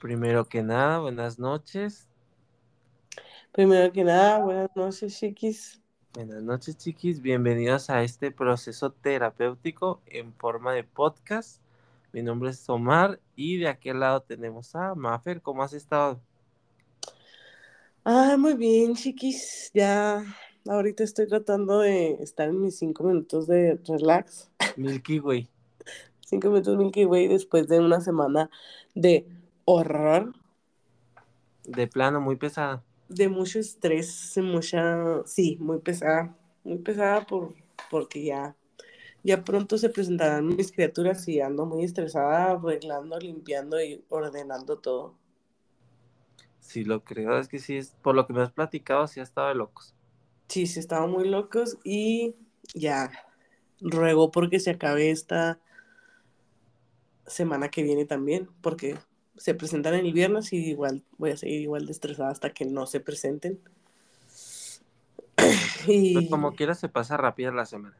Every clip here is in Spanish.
Primero que nada, buenas noches. Primero que nada, buenas noches, chiquis. Buenas noches, chiquis. Bienvenidos a este proceso terapéutico en forma de podcast. Mi nombre es Omar y de aquel lado tenemos a Mafer. ¿Cómo has estado? Ah, muy bien, chiquis. Ya ahorita estoy tratando de estar en mis cinco minutos de relax. Milky Way. Cinco minutos Milky Way después de una semana de horror. De plano, muy pesada. De mucho estrés, mucha, sí, muy pesada. Muy pesada por, porque ya, ya pronto se presentarán mis criaturas y ando muy estresada, arreglando, limpiando y ordenando todo. Sí, lo creo, es que sí, es, por lo que me has platicado, sí ha estado de locos. Sí, sí, estaban muy locos y ya ruego porque se acabe esta semana que viene también, porque se presentan el viernes y igual voy a seguir igual de estresada hasta que no se presenten. y... Pues como quiera se pasa rápida la semana.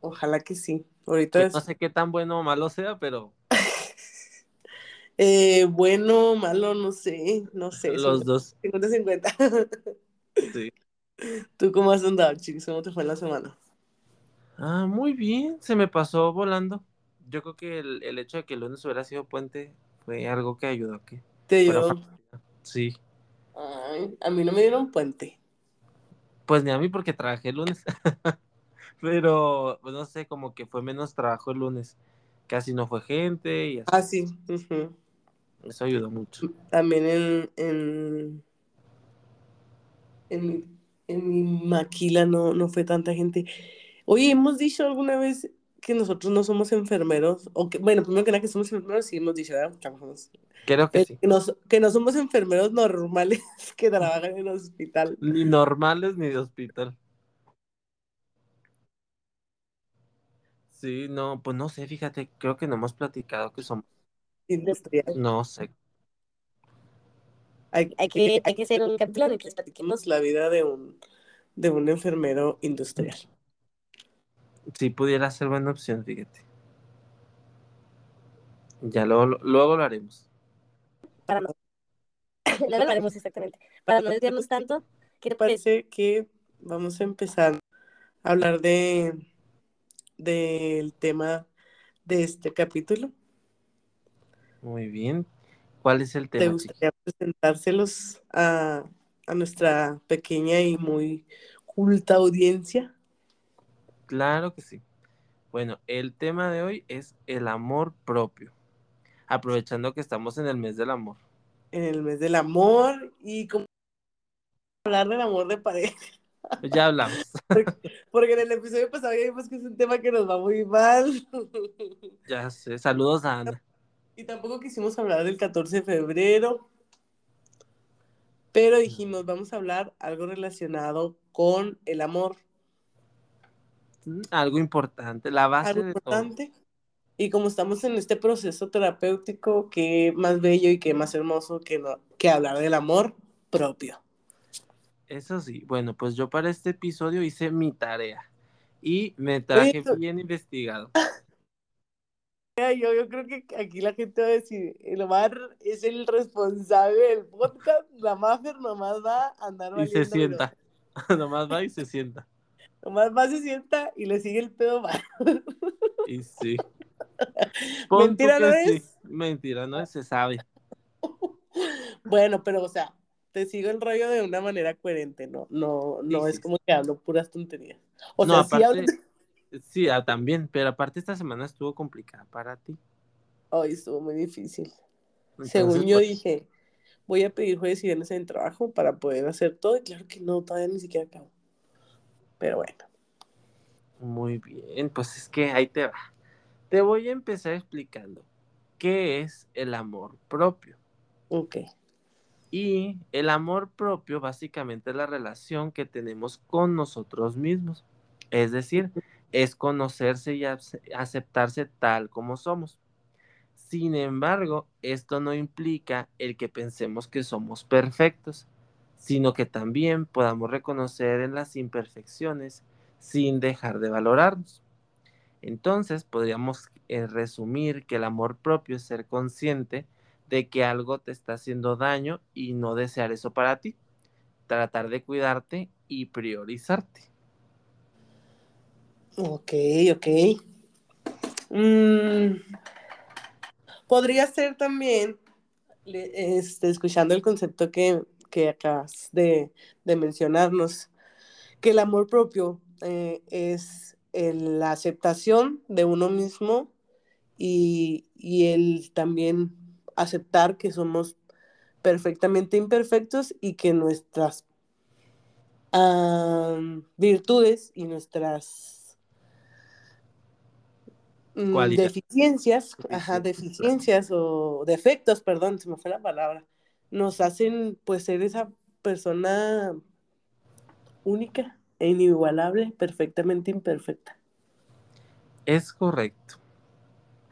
Ojalá que sí. Ahorita es... No sé qué tan bueno o malo sea, pero... eh, bueno, malo, no sé, no sé. Los dos. 50-50. sí. ¿Tú cómo has andado, chicos? ¿Cómo te fue la semana? Ah, muy bien, se me pasó volando. Yo creo que el, el hecho de que el lunes hubiera sido puente fue algo que ayudó a que. ¿Te ayudó? Sí. Ay, a mí no me dieron puente. Pues ni a mí porque trabajé el lunes. Pero, pues no sé, como que fue menos trabajo el lunes. Casi no fue gente y así. Ah, sí. Uh -huh. Eso ayudó mucho. También en, en, en, mi, en mi maquila no, no fue tanta gente. Oye, hemos dicho alguna vez que nosotros no somos enfermeros, o que, bueno, primero que nada que somos enfermeros, sí hemos dicho, ¿verdad? Creo que sí. Que, nos, que no somos enfermeros normales que trabajan en el hospital. Ni normales ni de hospital. Sí, no, pues no sé, fíjate, creo que no hemos platicado que somos. Industrial. No sé. Hay, hay, que, hay que hacer un capítulo en el que les platiquemos la vida de un, de un enfermero industrial. Sí, pudiera ser buena opción, fíjate. Ya luego, luego lo haremos. Para no. luego lo haremos exactamente. Para no desviarnos tanto, ¿qué te parece que vamos a empezar a hablar de del tema de este capítulo? Muy bien. ¿Cuál es el tema? ¿Te gustaría chico? presentárselos a, a nuestra pequeña y muy culta audiencia? Claro que sí. Bueno, el tema de hoy es el amor propio. Aprovechando que estamos en el mes del amor. En el mes del amor y cómo hablar del amor de pareja. Ya hablamos. Porque, porque, en el episodio pasado ya vimos que es un tema que nos va muy mal. Ya sé. Saludos a Ana. Y tampoco quisimos hablar del 14 de febrero. Pero dijimos, vamos a hablar algo relacionado con el amor algo importante, la base algo de importante. todo. Y como estamos en este proceso terapéutico, qué más bello y qué más hermoso que, no, que hablar del amor propio. Eso sí, bueno, pues yo para este episodio hice mi tarea y me traje Oye, bien investigado. Yo, yo creo que aquí la gente va a decir, el Omar es el responsable del podcast, la Maffer nomás va a andar Y se sienta, nomás va y se sienta. Nomás va, se sienta y le sigue el pedo mal. Y sí. Mentira no sí. es. Mentira no es, se sabe. Bueno, pero o sea, te sigo el rollo de una manera coherente, ¿no? No, no Sí, es sí, como que hablo puras tonterías. O no, sea, sí aparte, hablo... sí, ah, también, pero aparte esta semana estuvo complicada para ti. Hoy estuvo muy difícil. Entonces, Según yo pues, dije, voy a pedir jueves y viernes en trabajo para poder hacer todo, y claro que no, todavía ni siquiera acabo. Pero bueno. Muy bien, pues es que ahí te va. Te voy a empezar explicando qué es el amor propio. Ok. Y el amor propio básicamente es la relación que tenemos con nosotros mismos. Es decir, es conocerse y aceptarse tal como somos. Sin embargo, esto no implica el que pensemos que somos perfectos, sino que también podamos reconocer en las imperfecciones sin dejar de valorarnos. Entonces, podríamos eh, resumir que el amor propio es ser consciente de que algo te está haciendo daño y no desear eso para ti. Tratar de cuidarte y priorizarte. Ok, ok. Mm, podría ser también, este, escuchando el concepto que, que acabas de, de, mencionarnos, que el amor propio eh, es el, la aceptación de uno mismo y, y el también aceptar que somos perfectamente imperfectos y que nuestras um, virtudes y nuestras um, deficiencias, ajá, deficiencias o defectos, perdón, se me fue la palabra, nos hacen pues ser esa persona única e inigualable, perfectamente imperfecta. Es correcto.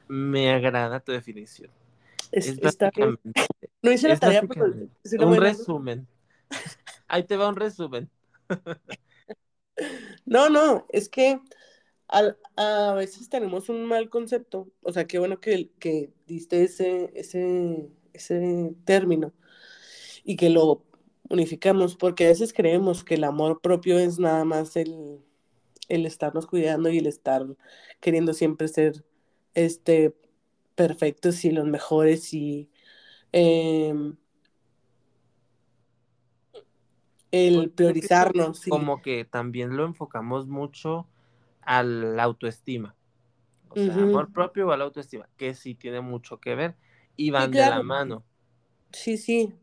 Me agrada tu definición. Es, es básicamente, no hice la tarea, pero un resumen. Ahí te va un resumen. no, no, es que a, a, veces tenemos un mal concepto. O sea, qué bueno que, que diste ese, ese, ese término y que lo unificamos, porque a veces creemos que el amor propio es nada más el, el estarnos cuidando y el estar queriendo siempre ser este perfectos y los mejores y eh, el priorizarnos. Como que también lo enfocamos mucho a la autoestima. O sea, uh -huh. amor propio o a la autoestima, que sí tiene mucho que ver y van claro. de la mano. Sí, sí,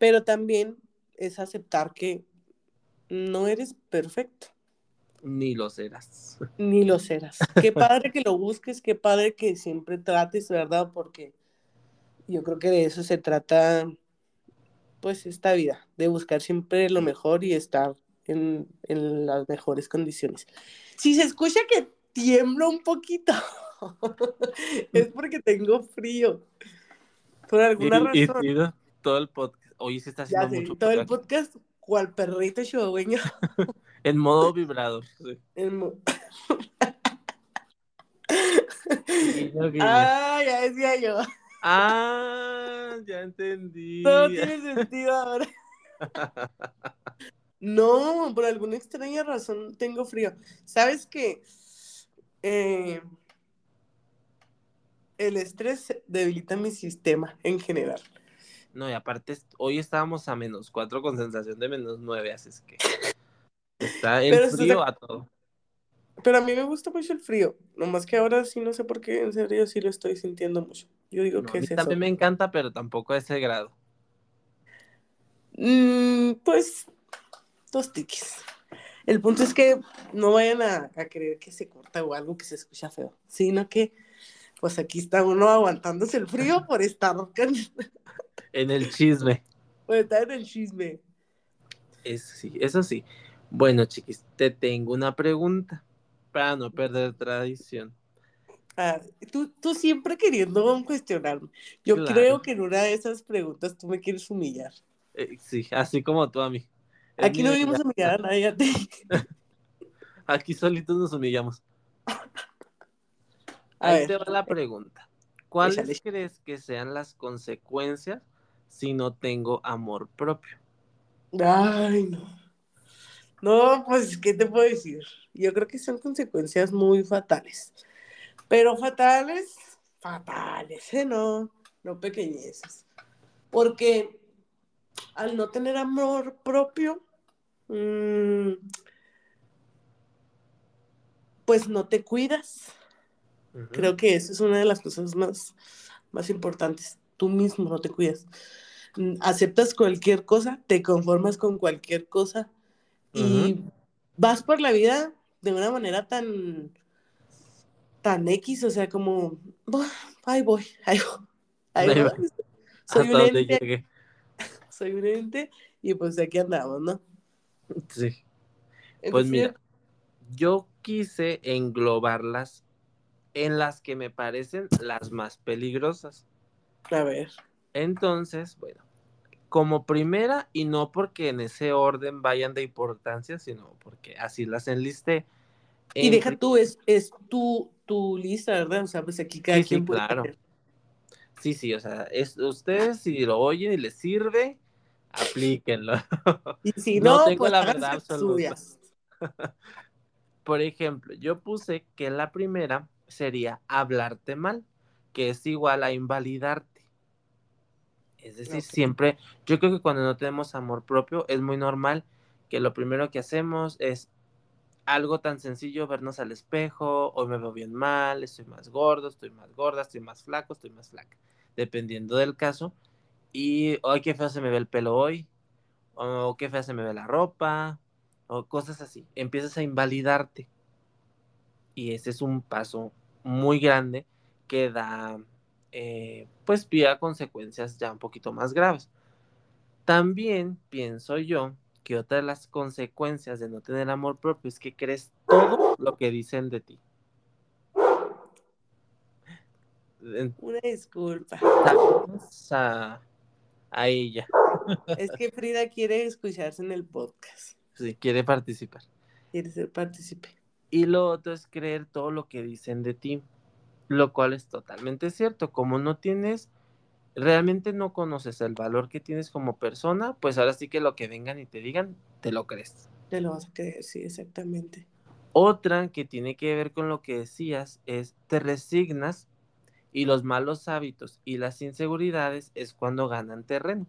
pero también es aceptar que no eres perfecto. Ni lo serás. Ni lo serás. Qué padre que lo busques, qué padre que siempre trates, ¿verdad? Porque yo creo que de eso se trata, pues, esta vida, de buscar siempre lo mejor y estar en, en las mejores condiciones. Si se escucha que tiemblo un poquito, es porque tengo frío. Por alguna y, razón. Y, todo el podcast. Hoy se está haciendo ya mucho. Todo el podcast, cual perrito chihuahueño. En modo vibrador. Sí. En mo. Ah, ya decía yo. Ah, ya entendí. Todo tiene sentido ahora. No, por alguna extraña razón tengo frío. ¿Sabes qué? Eh, el estrés debilita mi sistema en general. No, y aparte, hoy estábamos a menos cuatro con sensación de menos nueve, así es que. Está el pero frío a todo. Pero a mí me gusta mucho el frío. Nomás que ahora sí no sé por qué, en serio sí lo estoy sintiendo mucho. Yo digo no, que a mí es también eso. me encanta, pero tampoco a ese grado. Mm, pues, dos tickets. El punto es que no vayan a, a, creer que se corta o algo que se escucha feo, sino que, pues aquí está uno aguantándose el frío por estar en el chisme. Por estar en el chisme. Eso sí, eso sí. Bueno, chiquis, te tengo una pregunta para no perder tradición. Ah, tú, tú siempre queriendo cuestionarme. Yo claro. creo que en una de esas preguntas tú me quieres humillar. Eh, sí, así como tú a mí. Es Aquí no vimos humillar a nadie a ti. Aquí solitos nos humillamos. A Ahí ver. te va la pregunta. ¿Cuáles Échale. crees que sean las consecuencias si no tengo amor propio? Ay, no. No, pues, ¿qué te puedo decir? Yo creo que son consecuencias muy fatales. Pero fatales, fatales, ¿eh? No, no pequeñeces. Porque al no tener amor propio, mmm, pues no te cuidas. Uh -huh. Creo que eso es una de las cosas más, más importantes. Tú mismo no te cuidas. Aceptas cualquier cosa, te conformas con cualquier cosa y uh -huh. vas por la vida de una manera tan tan X, o sea, como ahí voy, ahí voy, ahí voy. Soy un ente, llegué. soy un ente y pues aquí andamos, ¿no? Sí. Entonces, pues mira, yo quise englobarlas en las que me parecen las más peligrosas. A ver. Entonces, bueno, como primera, y no porque en ese orden vayan de importancia, sino porque así las enlisté. Y deja tú, es, es tu, tu lista, ¿verdad? O sea, pues aquí cada sí, quien sí, puede claro. Sí, sí, o sea, es, ustedes si lo oyen y les sirve, aplíquenlo. Y si no, tengo pues la verdad absoluta. Por ejemplo, yo puse que la primera sería hablarte mal, que es igual a invalidarte. Es decir, siempre, yo creo que cuando no tenemos amor propio es muy normal que lo primero que hacemos es algo tan sencillo, vernos al espejo, hoy me veo bien mal, estoy más gordo, estoy más gorda, estoy más flaco, estoy más flaca, dependiendo del caso. Y hoy qué feo se me ve el pelo hoy, o qué fea se me ve la ropa, o cosas así. Empiezas a invalidarte. Y ese es un paso muy grande que da, eh, pues, pie a consecuencias ya un poquito más graves. También pienso yo que otra de las consecuencias de no tener amor propio es que crees todo lo que dicen de ti. Una disculpa. A, a ella, Es que Frida quiere escucharse en el podcast. si quiere participar. Quiere ser partícipe. Y lo otro es creer todo lo que dicen de ti, lo cual es totalmente cierto. Como no tienes, realmente no conoces el valor que tienes como persona, pues ahora sí que lo que vengan y te digan, te lo crees. Te lo vas a creer, sí, exactamente. Otra que tiene que ver con lo que decías es te resignas y los malos hábitos y las inseguridades es cuando ganan terreno.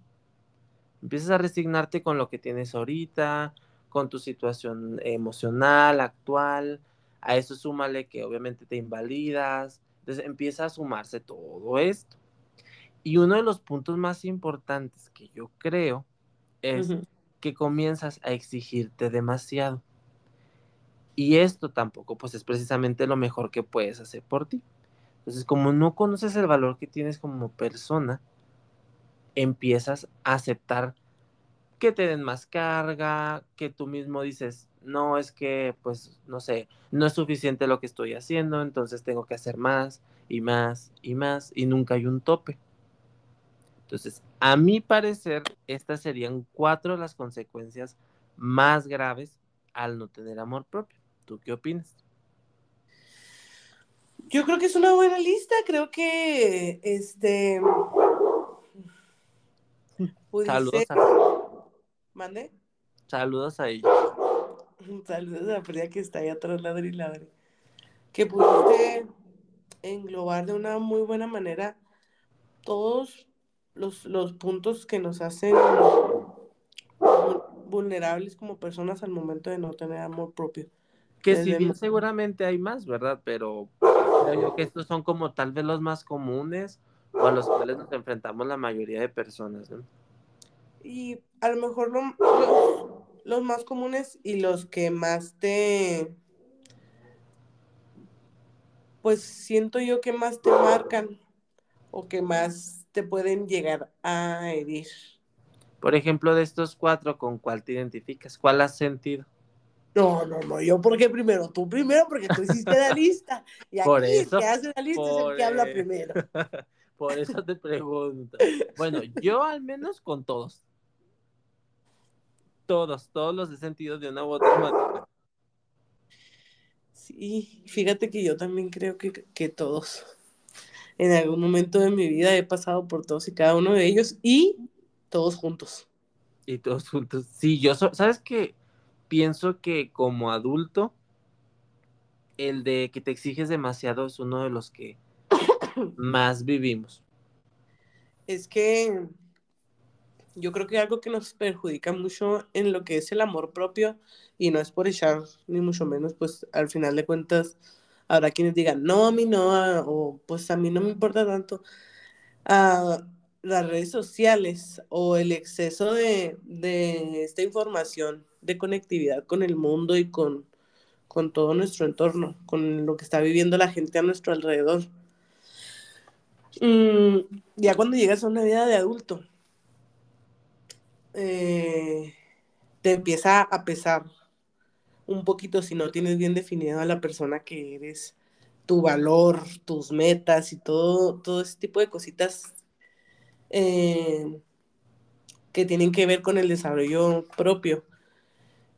Empiezas a resignarte con lo que tienes ahorita, con tu situación emocional actual, a eso súmale que obviamente te invalidas, entonces empieza a sumarse todo esto. Y uno de los puntos más importantes que yo creo es que comienzas a exigirte demasiado. Y esto tampoco, pues es precisamente lo mejor que puedes hacer por ti. Entonces, como no conoces el valor que tienes como persona, empiezas a aceptar que te den más carga, que tú mismo dices, no, es que, pues, no sé, no es suficiente lo que estoy haciendo, entonces tengo que hacer más y más y más y nunca hay un tope. Entonces, a mi parecer, estas serían cuatro de las consecuencias más graves al no tener amor propio. ¿Tú qué opinas? Yo creo que es una buena lista. Creo que este. Saludos a, ¿Mande? saludos a ella. Saludos a la Frida que está ahí atrás, ladre y ladre. Que pudiste englobar de una muy buena manera todos los, los puntos que nos hacen vul- vulnerables como personas al momento de no tener amor propio. Que Desde si bien seguramente hay más, ¿verdad? Pero creo yo que estos son como tal vez los más comunes o a los cuales nos enfrentamos la mayoría de personas, ¿no? Y a lo mejor lo- los, los más comunes y los que más te, pues siento yo que más te marcan o que más te pueden llegar a herir. Por ejemplo, de estos cuatro, ¿con cuál te identificas? ¿Cuál has sentido? No, no, no, yo porque primero, tú primero porque tú hiciste la lista. Y aquí Por el eso, que hace la lista es el que habla eso. primero. Por eso te pregunto. Bueno, yo al menos con todos. Todos, todos los he sentido de una u otra manera. Sí, fíjate que yo también creo que, que todos, en algún momento de mi vida he pasado por todos y cada uno de ellos y todos juntos. Y todos juntos. Sí, yo, so- ¿sabes qué? Pienso que como adulto, el de que te exiges demasiado es uno de los que más vivimos. Es que yo creo que algo que nos perjudica mucho en lo que es el amor propio, y no es por echar, ni mucho menos, pues al final de cuentas habrá quienes digan, no, a mí no, ah, o pues a mí no me importa tanto. Ah, las redes sociales o el exceso de, de esta información, de conectividad con el mundo y con, con todo nuestro entorno, con lo que está viviendo la gente a nuestro alrededor. Mm, ya cuando llegas a una vida de adulto, eh, te empieza a pesar un poquito si no tienes bien definido a la persona que eres, tu valor, tus metas y todo, todo ese tipo de cositas eh, que tienen que ver con el desarrollo propio.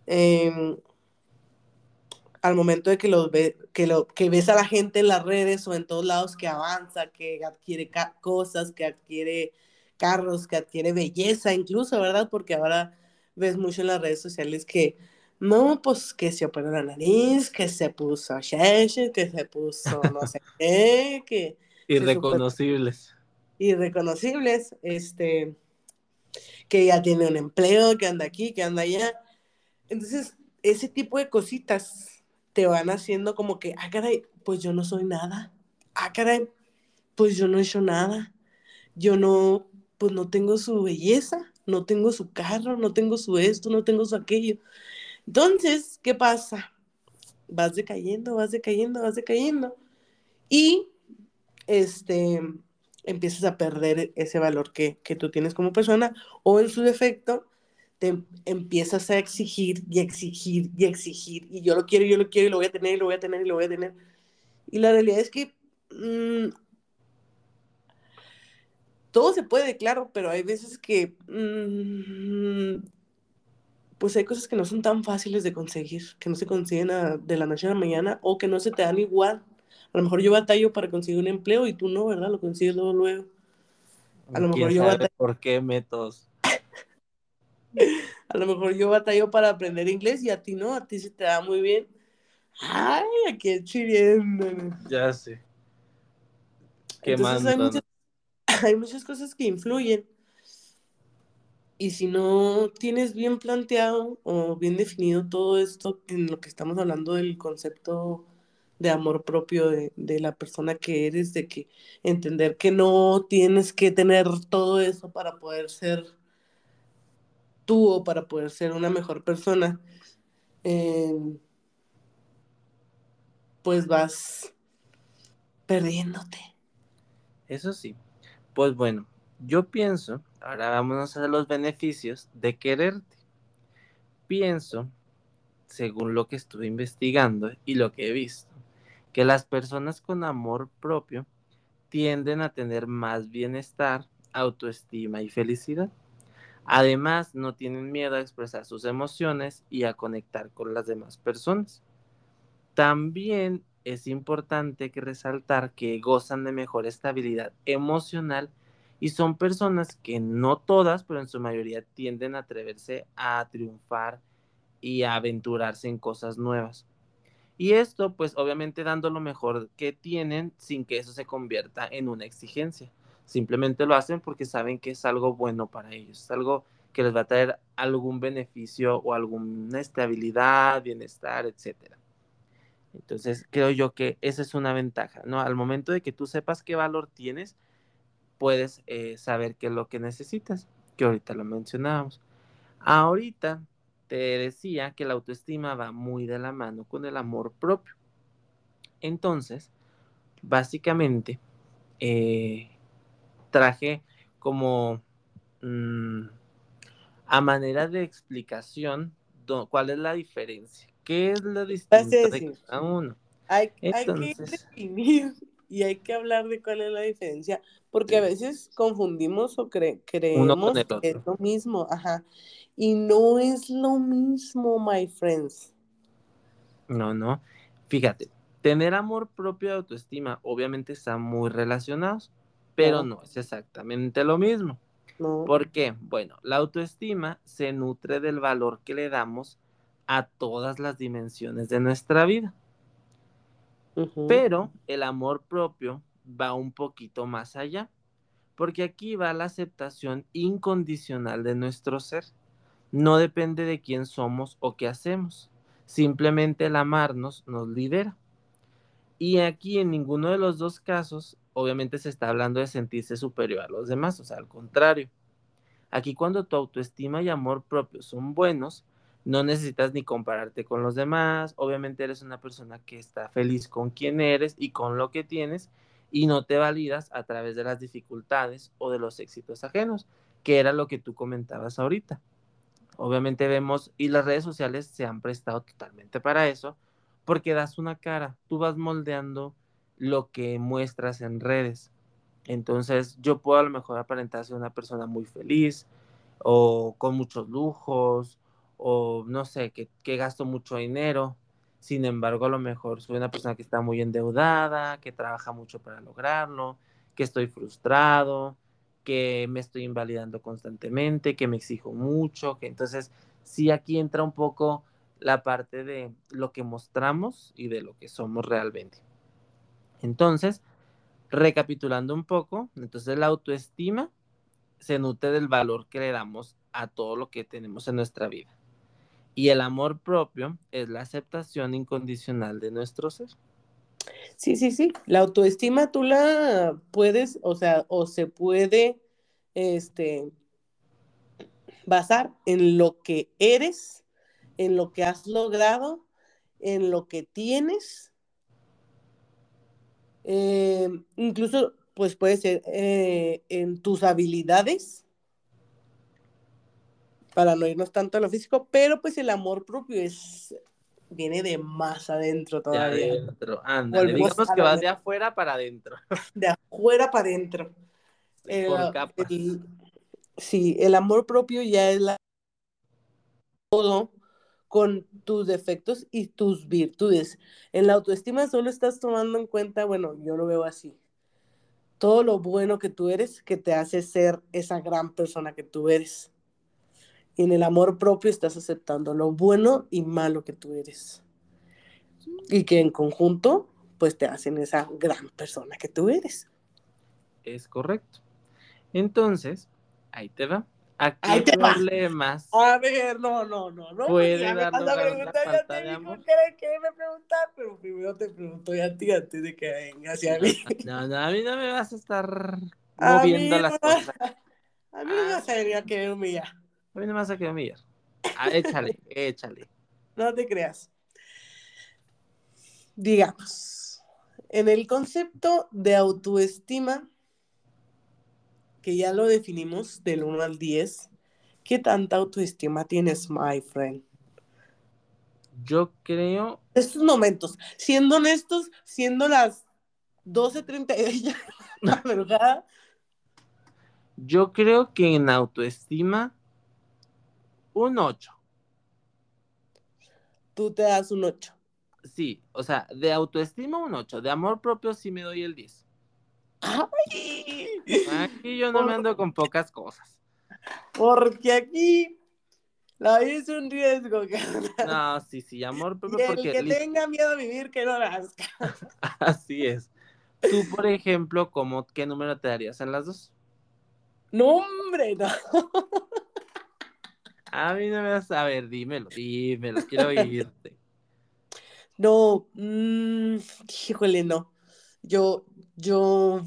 Eh, al momento de que, los ve, que, lo, que ves a la gente en las redes o en todos lados que avanza, que adquiere cosas, que adquiere carros, que adquiere belleza incluso, ¿verdad? Porque ahora ves mucho en las redes sociales que, no, pues que se operó la nariz, que se puso sheche, que se puso no sé qué, que... Irreconocibles. Irreconocibles, este, que ya tiene un empleo, que anda aquí, que anda allá. Entonces, ese tipo de cositas te van haciendo como que, ah, caray, pues yo no soy nada. Ah, caray, pues yo no he hecho nada. Yo no, pues no tengo su belleza, no tengo su carro, no tengo su esto, no tengo su aquello. Entonces, ¿qué pasa? Vas decayendo, vas decayendo, vas decayendo. Y este, empiezas a perder ese valor que, que tú tienes como persona o en su defecto te empiezas a exigir y exigir y exigir y yo lo quiero, yo lo quiero y lo voy a tener y lo voy a tener y lo voy a tener. Y la realidad es que mm, todo se puede, claro, pero hay veces que mm, pues hay cosas que no son tan fáciles de conseguir, que no se consiguen de la noche a la mañana o que no se te dan igual. A lo mejor yo batallo para conseguir un empleo y tú no, ¿verdad? Lo consigues luego, luego. A lo mejor yo batallo. ¿Por qué métodos? a lo mejor yo batallo para aprender inglés y a ti no, a ti se te da muy bien. Ay, aquí chiriendo. Ya sé. Qué Entonces hay muchas, hay muchas cosas que influyen. Y si no tienes bien planteado o bien definido todo esto en lo que estamos hablando del concepto de amor propio de, la persona que eres, de que entender que no tienes que tener todo eso para poder ser tú o para poder ser una mejor persona, em, pues vas perdiéndote. Eso sí. Pues bueno, yo pienso, ahora vámonos a los beneficios de quererte. Pienso, según lo que estuve investigando y lo que he visto, que las personas con amor propio tienden a tener más bienestar, autoestima y felicidad. Además, no tienen miedo a expresar sus emociones y a conectar con las demás personas. También es importante que resaltar que gozan de mejor estabilidad emocional y son personas que no todas, pero en su mayoría tienden a atreverse a triunfar y a aventurarse en cosas nuevas. Y esto, pues obviamente dando lo mejor que tienen sin que eso se convierta en una exigencia. Simplemente lo hacen porque saben que es algo bueno para ellos, es algo que les va a traer algún beneficio o alguna estabilidad, bienestar, etcétera. Entonces, creo yo que esa es una ventaja, ¿no? Al momento de que tú sepas qué valor tienes, puedes eh, saber qué es lo que necesitas, que ahorita lo mencionábamos. Ahorita te decía que la autoestima va muy de la mano con el amor propio. Entonces, básicamente, eh, traje como mm, a manera de explicación cuál es la diferencia, qué es lo distinto de cada uno. Hay, hay que definir y hay que hablar de cuál es la diferencia, porque a veces confundimos o creemos que es lo mismo, ajá, y no es lo mismo, my friends. No, no, fíjate, tener amor propio y autoestima obviamente están muy relacionados, pero no, es exactamente lo mismo. ¿Por qué? Bueno, la autoestima se nutre del valor que le damos a todas las dimensiones de nuestra vida. Pero el amor propio va un poquito más allá, porque aquí va la aceptación incondicional de nuestro ser. No depende de quién somos o qué hacemos. Simplemente el amarnos nos libera. Y aquí en ninguno de los dos casos obviamente se está hablando de sentirse superior a los demás, o sea, al contrario. Aquí cuando tu autoestima y amor propio son buenos, no necesitas ni compararte con los demás, obviamente eres una persona que está feliz con quien eres y con lo que tienes y no te validas a través de las dificultades o de los éxitos ajenos, que era lo que tú comentabas ahorita. Obviamente vemos, y las redes sociales se han prestado totalmente para eso, porque das una cara, tú vas moldeando lo que muestras en redes. Entonces yo puedo a lo mejor aparentar ser una persona muy feliz o con muchos lujos o no sé, que, gasto mucho dinero. Sin embargo, a lo mejor soy una persona que está muy endeudada, que trabaja mucho para lograrlo, que estoy frustrado, que me estoy invalidando constantemente, que me exijo mucho, que entonces sí aquí entra un poco la parte de lo que mostramos y de lo que somos realmente. Entonces, recapitulando un poco, entonces la autoestima se nutre del valor que le damos a todo lo que tenemos en nuestra vida. Y el amor propio es la aceptación incondicional de nuestro ser. Sí, sí, sí. La autoestima tú la puedes, o sea, o se puede, este, basar en lo que eres, en lo que has logrado, en lo que tienes. Eh, incluso, pues puede ser eh, en tus habilidades para no irnos tanto a lo físico, pero pues el amor propio es viene de más adentro todavía. De adentro, ándale, digamos que vas de afuera para adentro. De afuera para adentro. Por capas. sí, el amor propio ya es la todo con tus defectos y tus virtudes. En la autoestima solo estás tomando en cuenta, bueno, yo lo veo así, todo lo bueno que tú eres que te hace ser esa gran persona que tú eres. Y en el amor propio estás aceptando lo bueno y malo que tú eres. Y que en conjunto, pues te hacen esa gran persona que tú eres. Es correcto. Entonces, ahí te va. ¿A qué problemas? A ver, no, no, no, no. Puede darnos la, pregunta, ya te dijo que me preguntar, pero primero te pregunto a ti antes de que venga hacia mí. No, no, a mí no me vas a estar moviendo las cosas. A mí no me vas a venir a querer humillar. A mí no me vas a humillar. Ah, échale, échale. No te creas. Digamos, en el concepto de autoestima, que ya lo definimos del 1 al 10, ¿qué tanta autoestima tienes, my friend? Yo creo. Estos momentos, siendo honestos, siendo las 12.30 la verdad. Yo creo que en autoestima un 8. Tú te das un 8. Sí, o sea, de autoestima un 8, de amor propio sí me doy el 10. Aquí yo no me ando con pocas cosas. Porque aquí la vida es un riesgo. No, sí, sí, amor propio. Y el que tenga miedo a vivir, que no nazca. Así es. Tú, por ejemplo, ¿cómo, ¿qué número te darías en las dos? No, hombre, no. A mí no me vas a ver, dímelo, dímelo, quiero oírte. No, mmm, híjole, no. Yo, yo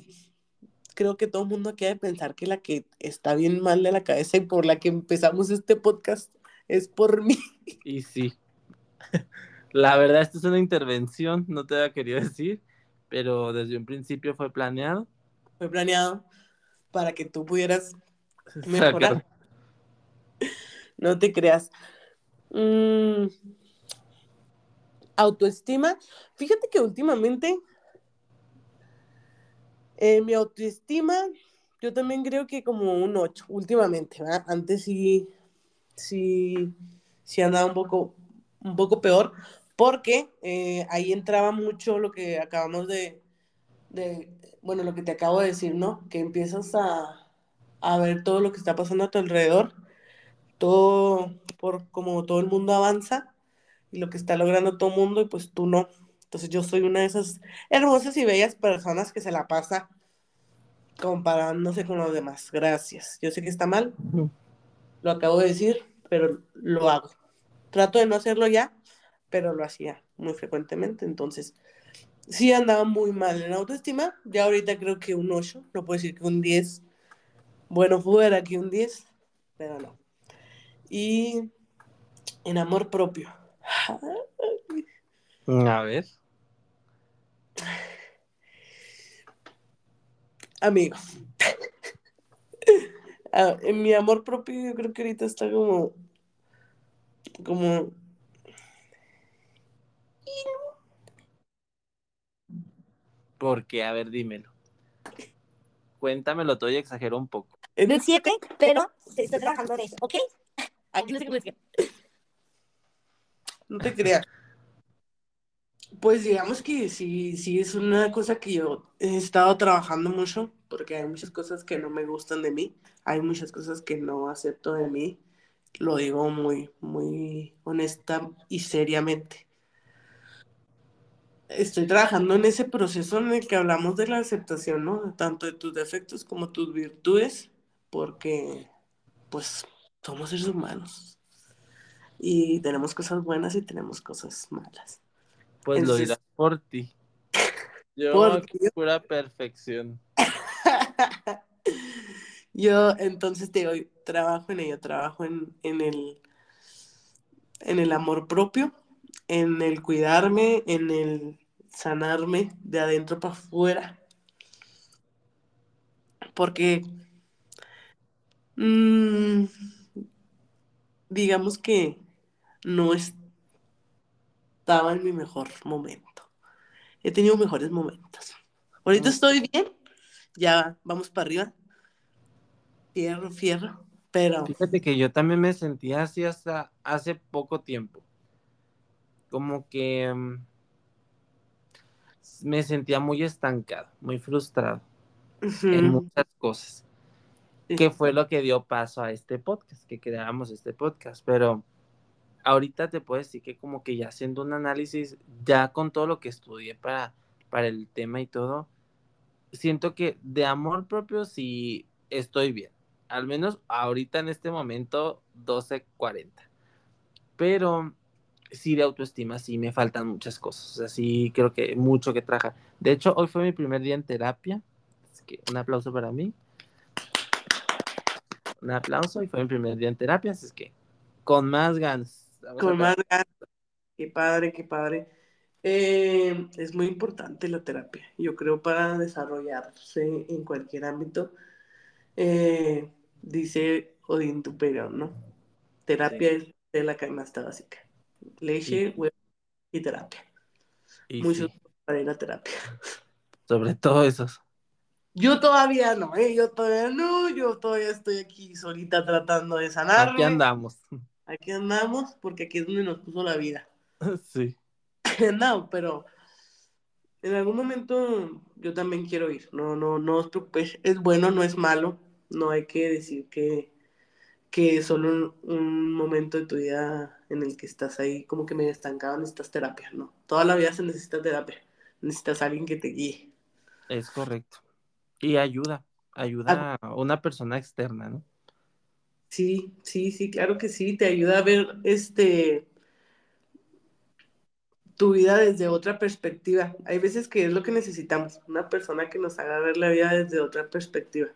creo que todo el mundo quiere pensar que la que está bien mal de la cabeza y por la que empezamos este podcast es por mí. Y sí. La verdad, esto es una intervención, no te había querido decir, pero desde un principio fue planeado. Fue planeado para que tú pudieras mejorar. No te creas. Mm, autoestima. Fíjate que últimamente eh, mi autoestima, yo también creo que como un 8, últimamente. Antes sí, sí, sí andaba un poco, un poco peor, porque eh, ahí entraba mucho lo que acabamos de, de, bueno, lo que te acabo de decir, ¿no? Que empiezas a, a ver todo lo que está pasando a tu alrededor todo, por como todo el mundo avanza y lo que está logrando todo el mundo y pues tú no. Entonces yo soy una de esas hermosas y bellas personas que se la pasa comparándose con los demás. Gracias. Yo sé que está mal, lo acabo de decir, pero lo hago. Trato de no hacerlo ya, pero lo hacía muy frecuentemente. Entonces, sí andaba muy mal en autoestima. Ya ahorita creo que un 8, no puedo decir que un 10. Bueno, fuera que un 10, pero no y en amor propio. A ver. Amigo. Ah, en mi amor propio yo creo que ahorita está como como ¿Por qué? A ver, dímelo. Cuéntamelo todo y exagero un poco. En 7, pero se está trabajando en eso, ¿ok? No te creas. Pues digamos que sí, sí es una cosa que yo he estado trabajando mucho, porque hay muchas cosas que no me gustan de mí, hay muchas cosas que no acepto de mí, lo digo muy, muy honesta y seriamente. Estoy trabajando en ese proceso en el que hablamos de la aceptación, ¿no? Tanto de tus defectos como tus virtudes, porque pues somos seres humanos y tenemos cosas buenas y tenemos cosas malas. Pues lo dirás por ti. Yo, porque pura perfección. yo entonces te digo, trabajo en ello, trabajo en, en el, en el amor propio, en el cuidarme, en el sanarme de adentro para afuera. Porque mm, digamos que no estaba en mi mejor momento. He tenido mejores momentos. Ahorita estoy bien, ya vamos para arriba, fierro, fierro, pero Fíjate que yo también me sentía así hasta hace poco tiempo. Como que mm, me sentía muy estancado, muy frustrado en muchas cosas. Que fue lo que dio paso a este podcast, que creáramos este podcast. Pero ahorita te puedo decir que como que ya haciendo un análisis, ya con todo lo que estudié para, para el tema y todo, siento que de amor propio sí estoy bien. Al menos ahorita en este momento 12.40. Pero sí de autoestima sí me faltan muchas cosas. O sea, sí creo que mucho que trabajar. De hecho, hoy fue mi primer día en terapia. Así que un aplauso para mí. Un aplauso y fue mi primer día en terapia. Así es que con más ganas. Con más ganas, qué padre, qué padre. Eh, es muy importante la terapia, yo creo, para desarrollarse en cualquier ámbito. Eh, dice Odín Dupeirón, ¿no? Sí. Terapia es de la canasta básica. Leche, huevo y terapia. y Muchos sí, para ir a terapia. sobre todo esos. Yo todavía no, ¿eh? Yo todavía no, yo todavía estoy aquí solita tratando de Aquí sanarme. andamos. Aquí andamos porque aquí es donde nos puso la vida. Sí, No, pero en algún momento yo también quiero ir. No, no, no os preocupéis. Es bueno, no es malo. No hay que decir que, que solo un, un momento de tu vida en el que estás ahí como que medio estancado, necesitas terapia. No, toda la vida se necesita terapia. Necesitas a alguien que te guíe. es correcto. Y ayuda, ayuda a una persona externa, ¿no? Sí, sí, sí, claro que sí. Te ayuda a ver este tu vida desde otra perspectiva. Hay veces que es lo que necesitamos, una persona que nos haga ver la vida desde otra perspectiva.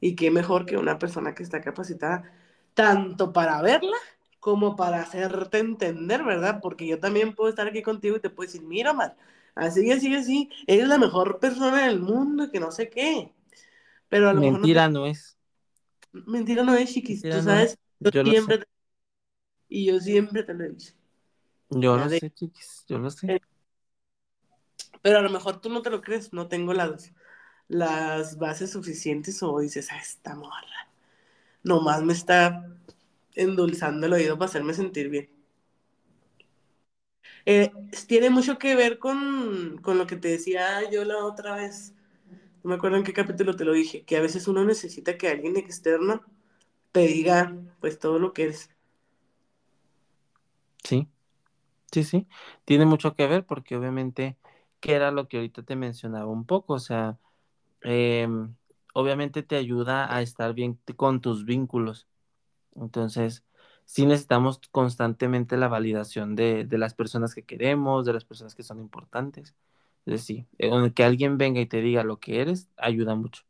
Y qué mejor que una persona que está capacitada tanto para verla como para hacerte entender, ¿verdad? Porque yo también puedo estar aquí contigo y te puedo decir, mira, Mar, así, así, así, eres la mejor persona del mundo, que no sé qué. Pero a lo mejor no te... Mentira no es. Mentira no es, chiquis, Mentira tú no es. sabes, yo Yo siempre, te... y yo siempre te lo he dicho. Yo lo sé, chiquis. Yo lo sé. Pero a lo mejor tú no te lo crees, no tengo las, las bases suficientes o dices, ah, esta morra, nomás me está endulzando el oído para hacerme sentir bien. Eh, tiene mucho que ver con, con lo que te decía yo la otra vez, no me acuerdo en qué capítulo te lo dije, que a veces uno necesita que alguien externo te diga pues todo lo que eres. Sí, sí, sí. Tiene mucho que ver porque obviamente, que era lo que ahorita te mencionaba un poco, o sea, em, obviamente te ayuda a estar bien con tus vínculos. Entonces, sí necesitamos constantemente la validación de, de las personas que queremos, de las personas que son importantes. Entonces, sí, eh, que alguien venga y te diga lo que eres, ayuda mucho.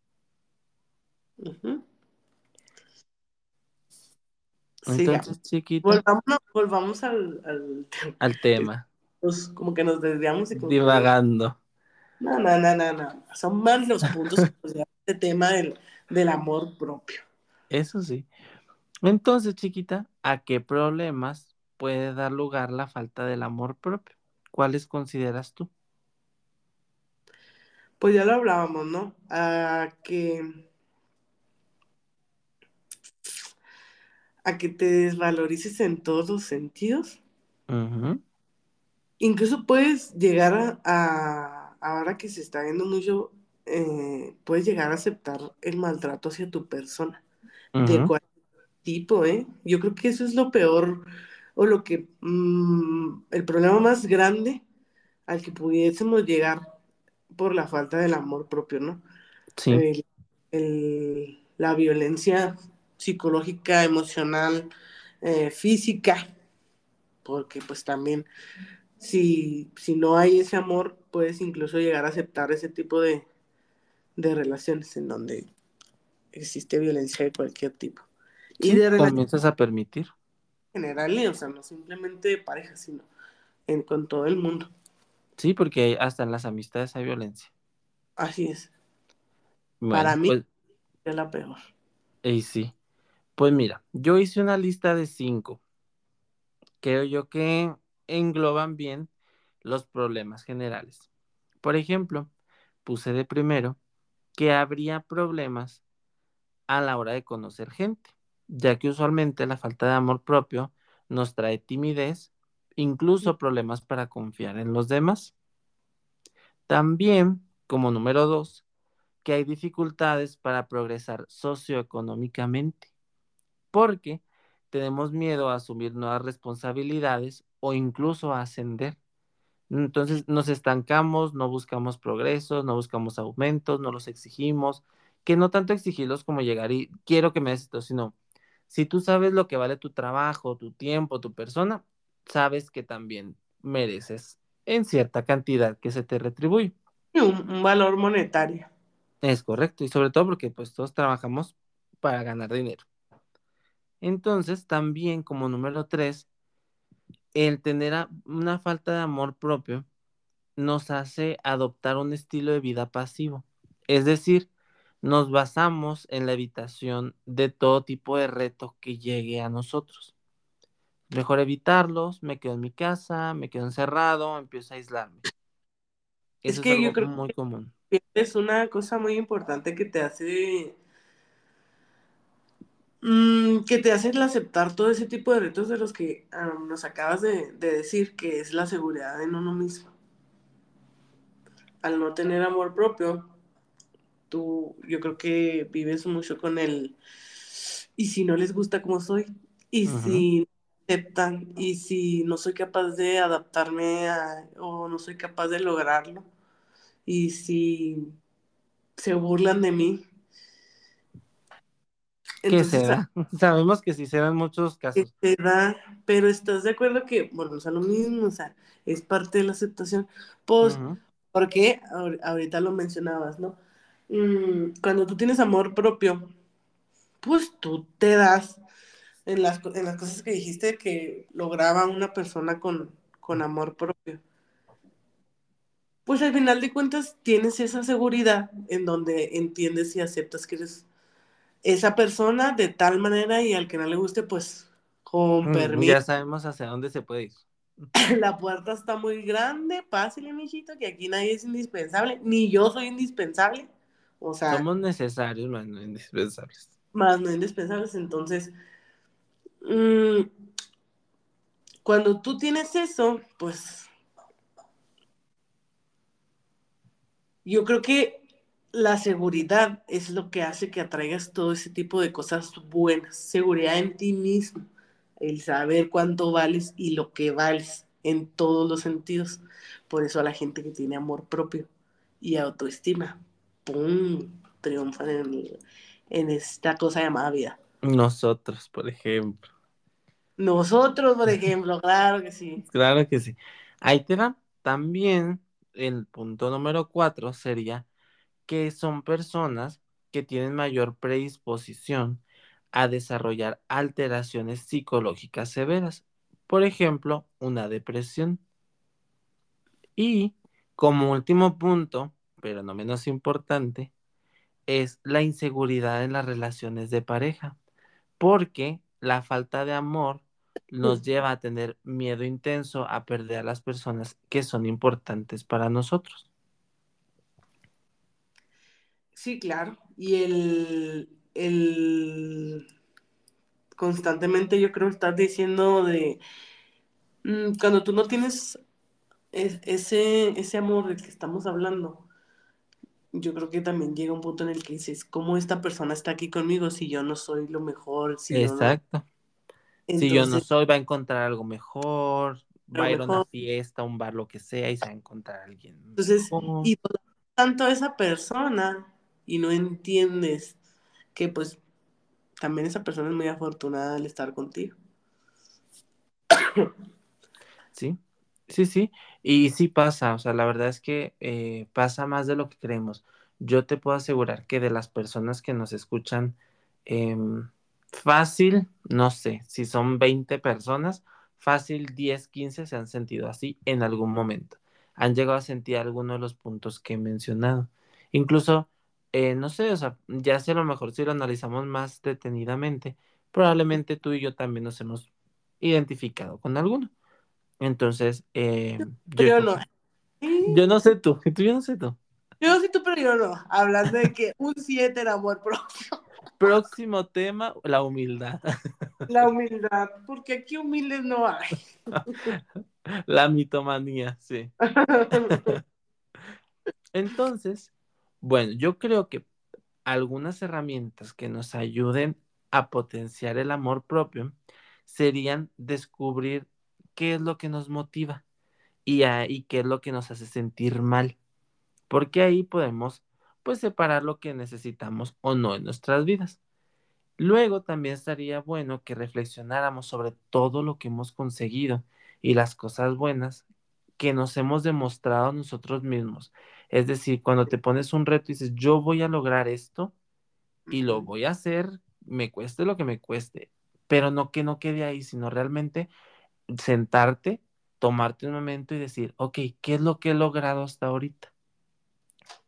Entonces, chiquita, Volvamos, volvamos al, al al tema, como que nos desviamos y como que nos divagando. No, no, no, no, no. Son más los puntos que nos este tema del, del amor propio. Eso sí. Entonces, chiquita, ¿a qué problemas puede dar lugar la falta del amor propio? ¿Cuáles consideras tú? Pues ya lo hablábamos, ¿no? A que, a que te desvalorices en todos los sentidos, incluso puedes llegar a, ahora que se está viendo mucho, eh, puedes llegar a aceptar el maltrato hacia tu persona, de tipo, ¿eh? Yo creo que eso es lo peor o lo que, mm, el problema más grande al que pudiésemos llegar por la falta del amor propio, ¿no? Sí. la violencia psicológica, emocional, eh, física, porque pues también si, si no hay ese amor, puedes incluso llegar a aceptar ese tipo de, de relaciones en donde existe violencia de cualquier tipo. Y de comienzas a permitir. General, o sea, no simplemente de pareja, sino en, con todo el mundo. Sí, porque hasta en las amistades hay violencia. Así es. Para mí pues es la peor. Y sí. Pues mira, yo hice una lista de cinco. Creo yo que engloban bien los problemas generales. Por ejemplo, puse de primero que habría problemas a la hora de conocer gente, ya que usualmente la falta de amor propio nos trae timidez, incluso problemas para confiar en los demás. También, como número dos, que hay dificultades para progresar socioeconómicamente porque tenemos miedo a asumir nuevas responsabilidades o incluso a ascender. Entonces nos estancamos, no buscamos progresos, no buscamos aumentos, no los exigimos, que no tanto exigirlos como llegar y quiero que me des esto, sino si tú sabes lo que vale tu trabajo, tu tiempo, tu persona, sabes que también mereces en cierta cantidad que se te retribuye. Un, un valor monetario. Es correcto, y sobre todo porque pues todos trabajamos para ganar dinero. Entonces, también como número tres, el tener una falta de amor propio nos hace adoptar un estilo de vida pasivo. Es decir, nos basamos en la evitación de todo tipo de reto que llegue a nosotros. Mejor evitarlos, me quedo en mi casa, me quedo encerrado, empiezo a aislarme. es que yo creo muy común. Es una cosa muy importante que te hace Mm, que te hacen aceptar todo ese tipo de retos de los que nos acabas de, decir, que es la seguridad en uno mismo. Al no tener amor propio, tú, yo creo que vives mucho con el, y si no les gusta como soy, y si aceptan, y si no soy capaz de adaptarme o no soy capaz de lograrlo, y si se burlan de mí, que se da. Sabemos que sí se dan muchos casos. se da, pero estás de acuerdo que, bueno, o sea, lo mismo, o sea, es parte de la aceptación. Pues, porque ahorita lo mencionabas, ¿no? Mm, cuando tú tienes amor propio, pues tú te das en las, en las cosas que dijiste que lograba una persona con, con amor propio. Pues al final de cuentas tienes esa seguridad en donde entiendes y aceptas que eres esa persona de tal manera y al que no le guste, pues con mm, permiso. Ya sabemos hacia dónde se puede ir. La puerta está muy grande, pásale, mijito, que aquí nadie es indispensable, ni yo soy indispensable. O sea, somos necesarios, más no indispensables. Más no indispensables, entonces, mm, cuando tú tienes eso, pues yo creo que la seguridad es lo que hace que atraigas todo ese tipo de cosas buenas. Seguridad en ti mismo, el saber cuánto vales y lo que vales en todos los sentidos. Por eso a la gente que tiene amor propio y autoestima, ¡pum! triunfan en, en esta cosa llamada vida. Nosotros, por ejemplo. Nosotros, por ejemplo, claro que sí. Claro que sí. Ahí te va. También el punto número cuatro sería que son personas que tienen mayor predisposición a desarrollar alteraciones psicológicas severas, por ejemplo, una depresión. Y como último punto, pero no menos importante, es la inseguridad en las relaciones de pareja, porque la falta de amor nos lleva a tener miedo intenso a perder a las personas que son importantes para nosotros. Sí, claro. Y el, el constantemente yo creo que estás diciendo de mm, cuando tú no tienes es, ese, ese amor del que estamos hablando, yo creo que también llega un punto en el que dices, ¿cómo esta persona está aquí conmigo si yo no soy lo mejor? Si yo no... Exacto. Si yo no soy, va a encontrar algo mejor, va a ir a una fiesta, un bar, lo que sea, y se va a encontrar a alguien Entonces, mejor. y tanto a esa persona y no entiendes que pues también esa persona es muy afortunada al estar contigo. Sí, sí, sí. Y sí pasa, o sea, la verdad es que eh, pasa más de lo que creemos. Yo te puedo asegurar que de las personas que nos escuchan, em, fácil, no sé, si son 20 personas, fácil 10, 15 se han sentido así en algún momento. Han llegado a sentir alguno de los puntos que he mencionado. Incluso, eh, no sé, o sea, ya sé a lo mejor si lo analizamos más detenidamente, probablemente tú y yo también nos hemos identificado con alguno. Entonces, eh, yo, Pero no. yo no sé tú, tú yo no sé tú. Yo sí, tú, pero yo no. Hablando de que un 7 en amor propio. Próximo tema, la humildad. La humildad, porque aquí humildes no hay. La mitomanía, sí. Entonces, bueno, yo creo que algunas herramientas que nos ayuden a potenciar el amor propio serían descubrir qué es lo que nos motiva y, a- y qué es lo que nos hace sentir mal, porque ahí podemos pues separar lo que necesitamos o no en nuestras vidas. Luego también estaría bueno que reflexionáramos sobre todo lo que hemos conseguido y las cosas buenas que nos hemos demostrado nosotros mismos. Es decir, cuando te pones un reto y dices, yo voy a lograr esto y lo voy a hacer, me cueste lo que me cueste, pero no que no quede ahí, sino realmente sentarte, tomarte un momento y decir, ok, ¿qué es lo que he logrado hasta ahorita?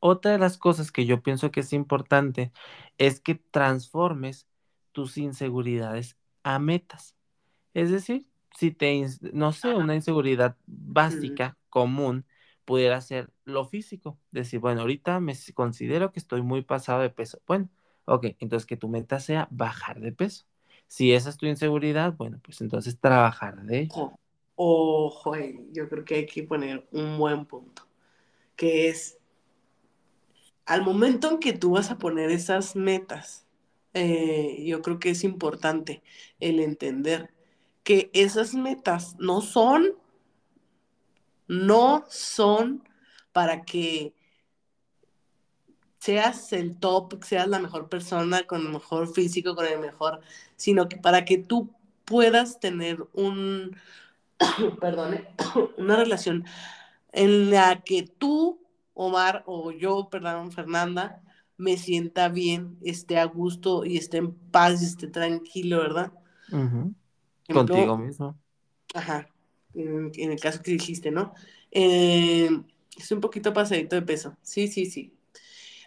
Otra de las cosas que yo pienso que es importante es que transformes tus inseguridades a metas. Es decir, si te, no sé, una inseguridad Mm. básica, común, pudiera ser lo físico. Decir, bueno, ahorita me considero que estoy muy pasado de peso. Bueno, ok, entonces que tu meta sea bajar de peso. Si esa es tu inseguridad, bueno, pues entonces trabajar de. Ojo, yo creo que hay que poner un buen punto, que es al momento en que tú vas a poner esas metas, eh, yo creo que es importante el entender que esas metas no son, no son para que seas el top, seas la mejor persona, con el mejor físico, con el mejor, sino que para que tú puedas tener un, perdone, una relación en la que tú, Omar, o yo, perdón, Fernanda, me sienta bien, esté a gusto y esté en paz y esté tranquilo, ¿verdad? Contigo ejemplo, mismo. ajá, en, en el caso que dijiste, ¿no? Eh, estoy un poquito pasadito de peso. Sí, sí, sí.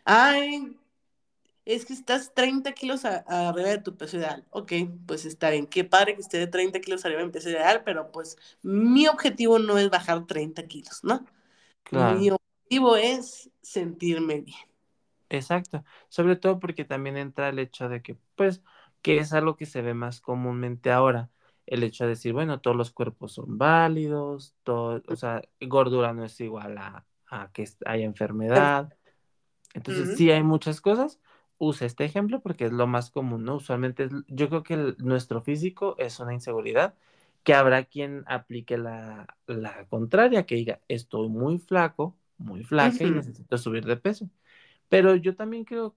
Ay, es que estás 30 kilos a- arriba de tu peso ideal. Ok, pues está bien. Qué padre que esté de 30 kilos arriba de mi peso ideal, pero pues mi objetivo no es bajar 30 kilos, ¿no? Mi objetivo es sentirme bien. Exacto, sobre todo porque también entra el hecho de que, pues, que es algo que se ve más comúnmente ahora, el hecho de decir, bueno, todos los cuerpos son válidos, todo, o sea, gordura no es igual a, a que haya enfermedad, entonces Ujú, sí hay muchas cosas, usa este ejemplo porque es lo más común, ¿no? Usualmente es- yo creo que el- nuestro físico es una inseguridad, que habrá quien aplique la, la contraria, que diga, estoy muy flaco, muy flaca y ujú. necesito subir de peso. Pero yo también creo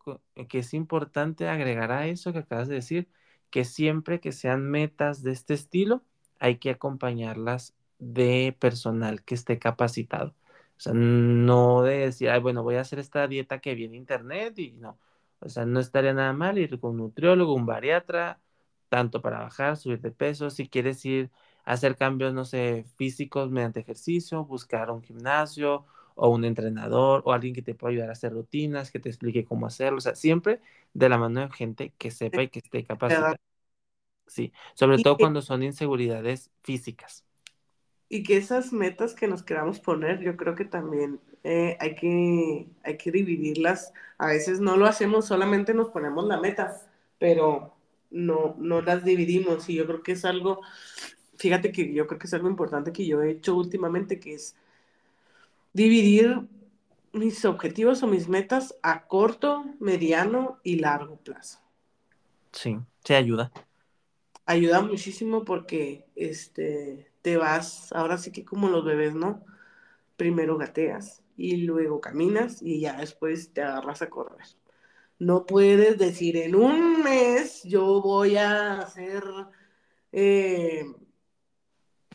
que es importante agregar a eso que acabas de decir, que siempre que sean metas de este estilo, hay que acompañarlas de personal que esté capacitado. O sea, no de decir, ay, bueno, voy a hacer esta dieta que vi en internet y no. O sea, no estaría nada mal ir con un nutriólogo, un bariatra, tanto para bajar, subir de peso. Si quieres ir a hacer cambios, no sé, físicos mediante ejercicio, buscar un gimnasio o un entrenador o alguien que te pueda ayudar a hacer rutinas, que te explique cómo hacerlo, o sea, siempre de la mano de gente que sepa y que esté capacitada, sí, sobre todo cuando son inseguridades físicas. Y que esas metas que nos queramos poner, yo creo que también eh, hay que, hay que dividirlas. A veces no lo hacemos, solamente nos ponemos la meta, pero no, no las dividimos. Y yo creo que es algo, fíjate que yo creo que es algo importante que yo he hecho últimamente, que es dividir mis objetivos o mis metas a corto, mediano y largo plazo. Sí, se ayuda. Ayuda muchísimo porque este, te vas, ahora sí que como los bebés, ¿no? Primero gateas y luego caminas y ya después te agarras a correr. No puedes decir en un mes yo voy a hacer... Eh,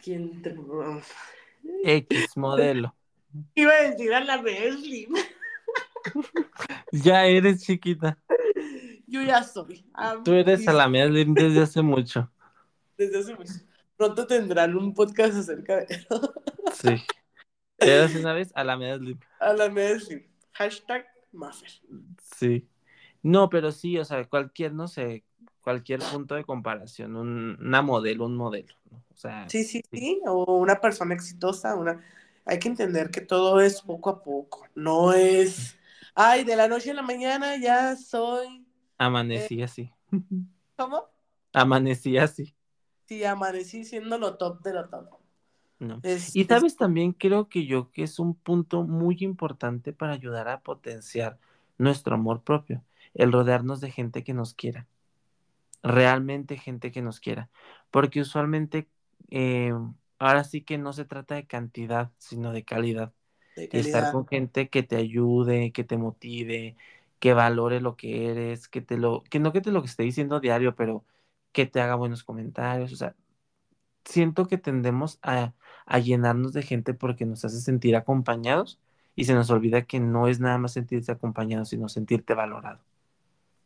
¿Quién te... X modelo. Iba a decir a la Leslie. ya eres chiquita. Yo ya soy. Tú eres a la Leslie desde hace mucho. Desde hace mucho. Pronto tendrán un podcast acerca de eso. sí. Eres una vez a la Leslie. A la Leslie. Hashtag Maffer. Sí. No, pero sí, o sea, cualquier, no sé, cualquier punto de comparación, una modelo, un modelo, O sea, sí, sí, sí, o una persona exitosa, una hay que entender que todo es poco a poco, no es, ay, de la noche a la mañana ya soy. Amanecí así. ¿Cómo? Amanecí así. Sí, amanecí siendo lo top de lo top. No. y sabes también, creo que yo que es un punto muy importante para ayudar a potenciar nuestro amor propio, el rodearnos de gente que nos quiera, realmente gente que nos quiera, porque usualmente eh, ahora sí que no se trata de cantidad, sino de calidad. De Estar con gente que te ayude, que te motive, que valore lo que eres, que te lo, que no que te lo que esté diciendo diario, pero que te haga buenos comentarios. O sea, siento que tendemos a, a llenarnos de gente porque nos hace sentir acompañados y se nos olvida que no es nada más sentirse acompañado, sino sentirte valorado.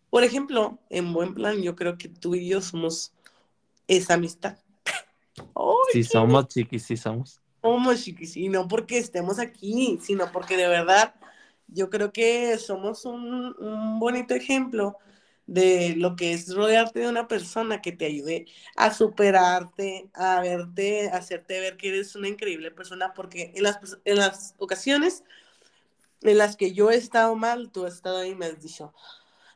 Por ejemplo, en buen plan, yo creo que tú y yo somos esa amistad sí somos chiquis, sí somos. Somos chiquis, y no porque estemos aquí, sino porque de verdad yo creo que somos un, un bonito ejemplo de lo que es rodearte de una persona que te ayude a superarte, a verte, a hacerte ver que eres una increíble persona, porque en las, en las ocasiones en las que yo he estado mal, tú has estado ahí y me has dicho,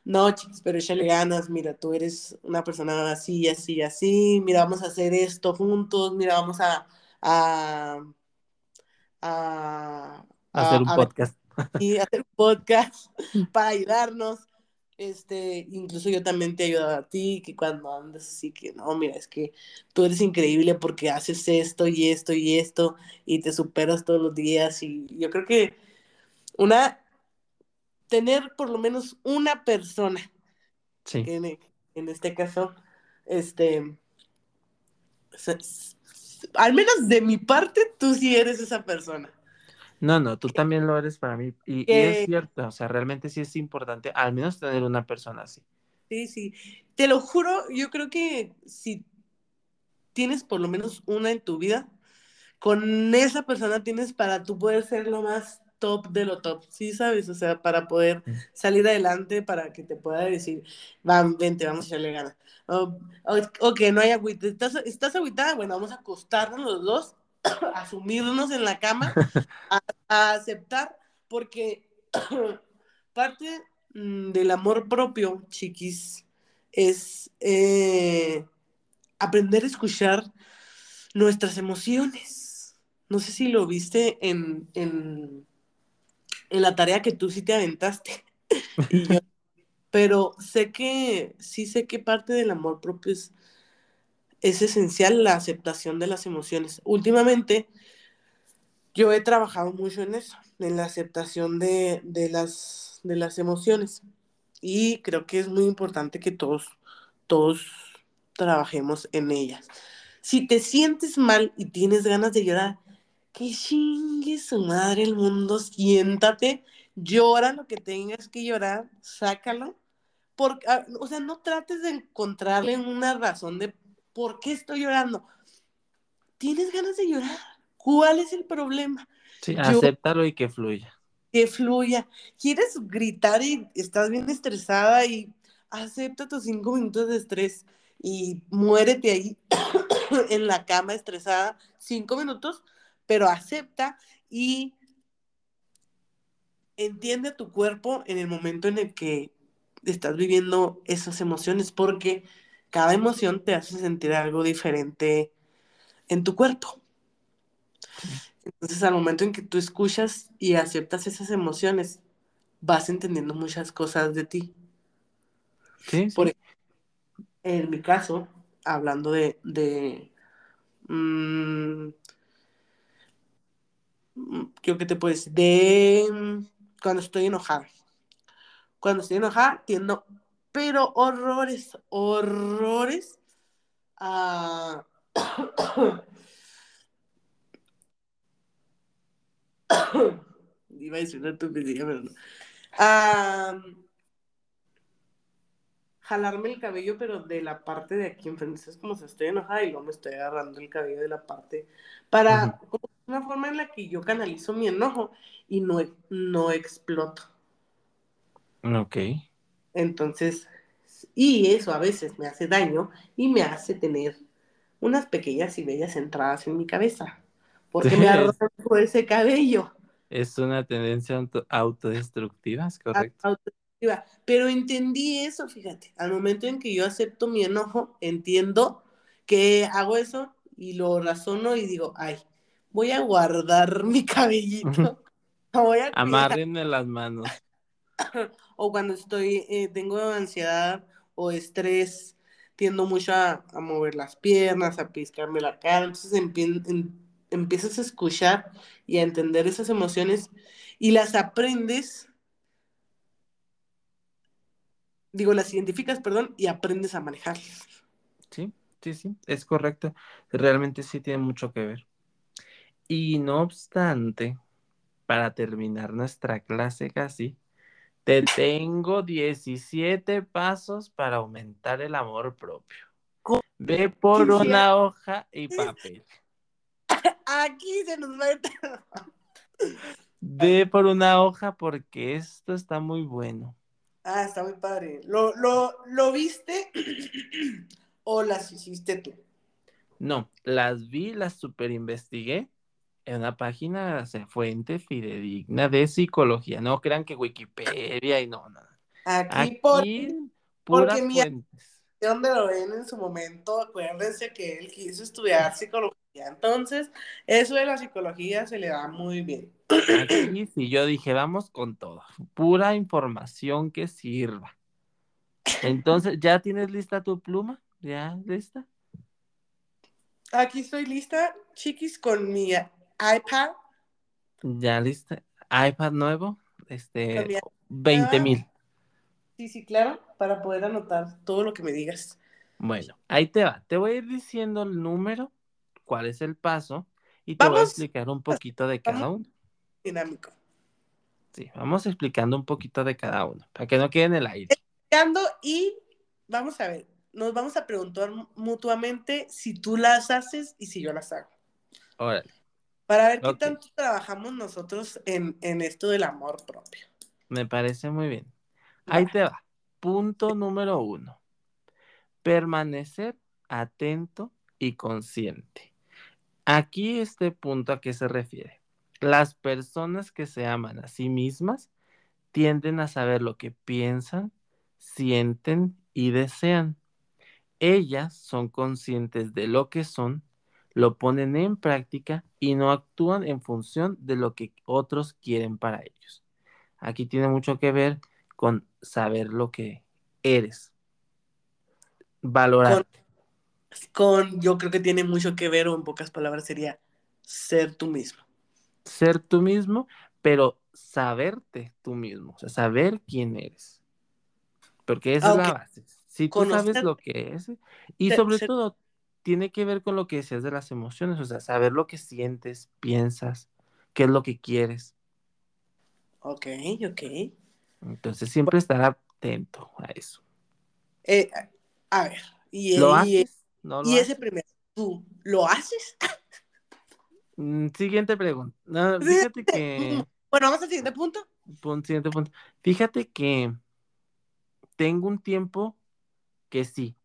no, chicos, pero échale ganas, mira, tú eres una persona así, así, así, mira, vamos a hacer esto juntos, mira, vamos a... a, a, hacer un podcast. Y hacer un podcast para ayudarnos. Este, incluso yo también te he ayudado a ti, que cuando andas así que, no, mira, es que tú eres increíble porque haces esto y esto y esto y te superas todos los días y yo creo que una tener por lo menos una persona. Sí. en, este caso, este, al menos de mi parte, tú sí eres esa persona. No, no, tú también lo eres para mí. Y, es cierto, o sea, realmente sí es importante al menos tener una persona así. Sí, sí. Te lo juro, yo creo que si tienes por lo menos una en tu vida, con esa persona tienes para tú poder ser lo más top de lo top, ¿sí sabes? O sea, para poder mm. salir adelante, para que te pueda decir, van, vente, vamos a echarle ganas. O, que no hay agüita, ¿Estás, ¿estás agüitada? Bueno, vamos a acostarnos los dos, a sumirnos en la cama, a, aceptar, porque parte mm, del amor propio, chiquis, es eh, aprender a escuchar nuestras emociones. No sé si lo viste en, en la tarea que tú sí te aventaste. pero sé que, sí sé que parte del amor propio es, es esencial la aceptación de las emociones. Últimamente, yo he trabajado mucho en eso, en la aceptación de, las, de las emociones. Y creo que es muy importante que todos, todos trabajemos en ellas. Si te sientes mal y tienes ganas de llorar, que chingue su madre el mundo, siéntate, llora lo que tengas que llorar, sácalo. Porque, ah, o sea, no trates de encontrarle una razón de por qué estoy llorando. Tienes ganas de llorar. ¿Cuál es el problema? Sí, acéptalo y que fluya. Que fluya. ¿Quieres gritar y estás bien estresada y acepta tus cinco minutos de estrés y muérete ahí en la cama estresada cinco minutos? pero acepta y entiende a tu cuerpo en el momento en el que estás viviendo esas emociones, porque cada emoción te hace sentir algo diferente en tu cuerpo. Entonces, al momento en que tú escuchas y aceptas esas emociones, vas entendiendo muchas cosas de ti. Sí, sí. Por ejemplo, en mi caso, hablando de, de mm, creo que te puedes de mm, cuando estoy enojada. Cuando estoy enojada, tiendo, pero horrores, horrores a... Iba a decir una estupidez, pero no. A jalarme el cabello, pero de la parte de aquí enfrente. Es como si estoy enojada y luego me estoy agarrando el cabello de la parte. Para, como una forma en la que yo canalizo mi enojo y no, no exploto. Ok. Entonces, y eso a veces me hace daño y me hace tener unas pequeñas y bellas entradas en mi cabeza. Porque me arranco ese cabello. Es una tendencia auto autodestructiva, ¿es correcto? Autodestructiva. Pero entendí eso, fíjate. Al momento en que yo acepto mi enojo, entiendo que hago eso y lo razono y digo, ay, voy a guardar mi cabellito. voy a Amárrenme las manos. o cuando estoy, eh, tengo ansiedad o estrés, tiendo mucho a, mover las piernas, a piscarme la cara, entonces en, empiezas a escuchar y a entender esas emociones y las aprendes, digo, las identificas, perdón, y aprendes a manejarlas. Sí, sí, sí, es correcto. Realmente sí tiene mucho que ver. Y no obstante, para terminar nuestra clase casi, te tengo 17 pasos para aumentar el amor propio. Ve por una hoja y papel. Aquí se nos va a... Ve por una hoja porque esto está muy bueno. Ah, está muy padre. ¿Lo, lo, lo viste o las hiciste tú? No, las vi, las super investigué en una página, o sea, fuente fidedigna de psicología. No crean que Wikipedia y no, no. Aquí, por, puras fuentes. donde lo ven en su momento, acuérdense que él quiso estudiar psicología. Entonces, eso de la psicología se le da muy bien. Aquí sí, yo dije, vamos con todo. Pura información que sirva. Entonces, ¿ya tienes lista tu pluma? ¿Ya lista? Aquí estoy lista, chiquis, con mi iPad. Ya lista. iPad nuevo, este, 20 mil. Sí, sí, claro, para poder anotar todo lo que me digas. Bueno, ahí te va. Te voy a ir diciendo el número, cuál es el paso, y te voy a explicar un poquito de cada uno. Dinámico. Sí, vamos explicando un poquito de cada uno, para que no quede en el aire. Explicando y vamos a ver, nos vamos a preguntar mutuamente si tú las haces y si yo las hago. Órale. Para ver qué tanto trabajamos nosotros en, en, esto del amor propio. Me parece muy bien. Ahí te va. Punto número uno. Permanecer atento y consciente. Aquí este punto a qué se refiere. Las personas que se aman a sí mismas tienden a saber lo que piensan, sienten y desean. Ellas son conscientes de lo que son lo ponen en práctica y no actúan en función de lo que otros quieren para ellos. Aquí tiene mucho que ver con saber lo que eres. Valorar. Con, yo creo que tiene mucho que ver, o en pocas palabras sería ser tú mismo. Ser tú mismo, pero saberte tú mismo, o sea, saber quién eres. Porque esa es la base. Si tú sabes lo que es, y sobre todo tiene que ver con lo que decías de las emociones, o sea, saber lo que sientes, piensas, qué es lo que quieres. Ok, ok. Entonces siempre estar atento a eso. Eh, a ver, y, ¿Lo haces? ¿No y ese primero, ¿tú lo haces? Mm, siguiente pregunta. No, fíjate que. Bueno, vamos al siguiente punto. siguiente punto. Fíjate que tengo un tiempo que sí,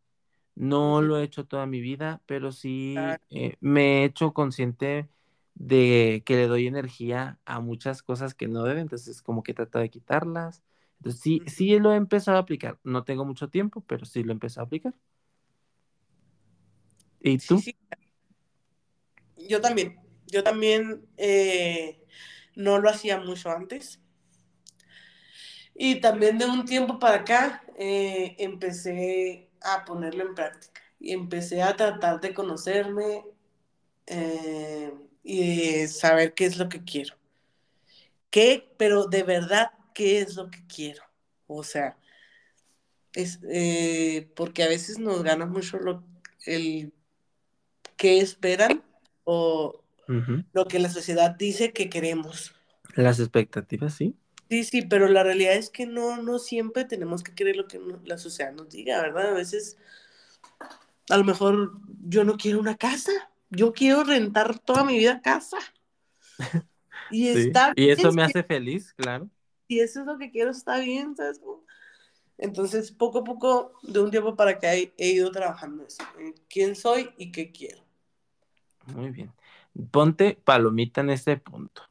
no lo he hecho toda mi vida, pero sí eh, me he hecho consciente de que le doy energía a muchas cosas que no deben, entonces como que trato de quitarlas. Entonces sí, sí lo he empezado a aplicar. No tengo mucho tiempo, pero sí lo he empezado a aplicar. ¿Y tú? Yo también. Yo también eh, no lo hacía mucho antes. Y también de un tiempo para acá eh, empecé a ponerlo en práctica. Y empecé a tratar de conocerme eh, y de saber qué es lo que quiero. ¿Qué? Pero de verdad, ¿qué es lo que quiero? O sea, es eh, porque a veces nos gana mucho lo, el qué esperan o lo que la sociedad dice que queremos. Las expectativas, sí. Sí, sí, pero la realidad es que no, no siempre tenemos que querer lo que la sociedad nos diga, ¿verdad? A veces, a lo mejor yo no quiero una casa, yo quiero rentar toda mi vida casa. Y está Y eso me hace feliz, claro. Y eso es lo que quiero, está bien, ¿sabes? Entonces, poco a poco, de un tiempo para acá, he, ido trabajando eso. quién soy y qué quiero. Muy bien. Ponte palomita en este punto.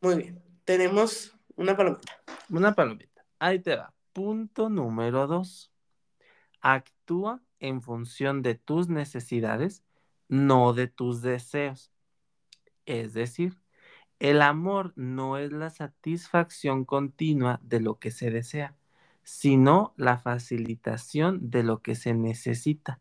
Muy bien. Tenemos una palomita. Una palomita. Ahí te va. Punto número dos. Actúa en función de tus necesidades, no de tus deseos. Es decir, el amor no es la satisfacción continua de lo que se desea, sino la facilitación de lo que se necesita.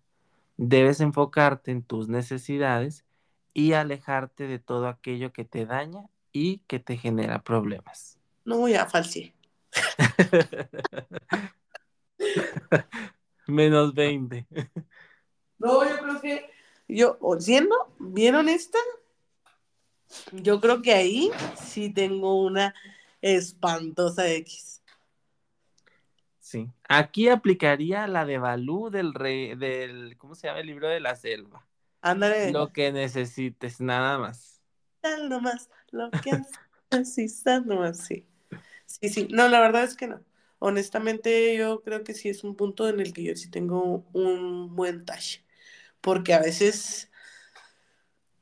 Debes enfocarte en tus necesidades y alejarte de todo aquello que te daña y que te genera problemas. No voy a falsear. Menos 20. No, yo creo que, yo, siendo bien honesta, yo creo que ahí sí tengo una espantosa X. Sí. Aquí aplicaría la de Balú del rey, del, ¿cómo se llama el libro de la selva? Ándale. Lo que necesites, nada más. Tal nomás, lo que necesitas nomás, sí. Sí, sí. No, la verdad es que no. Honestamente, yo creo que sí es un punto en el que yo sí tengo un buen touch. Porque a veces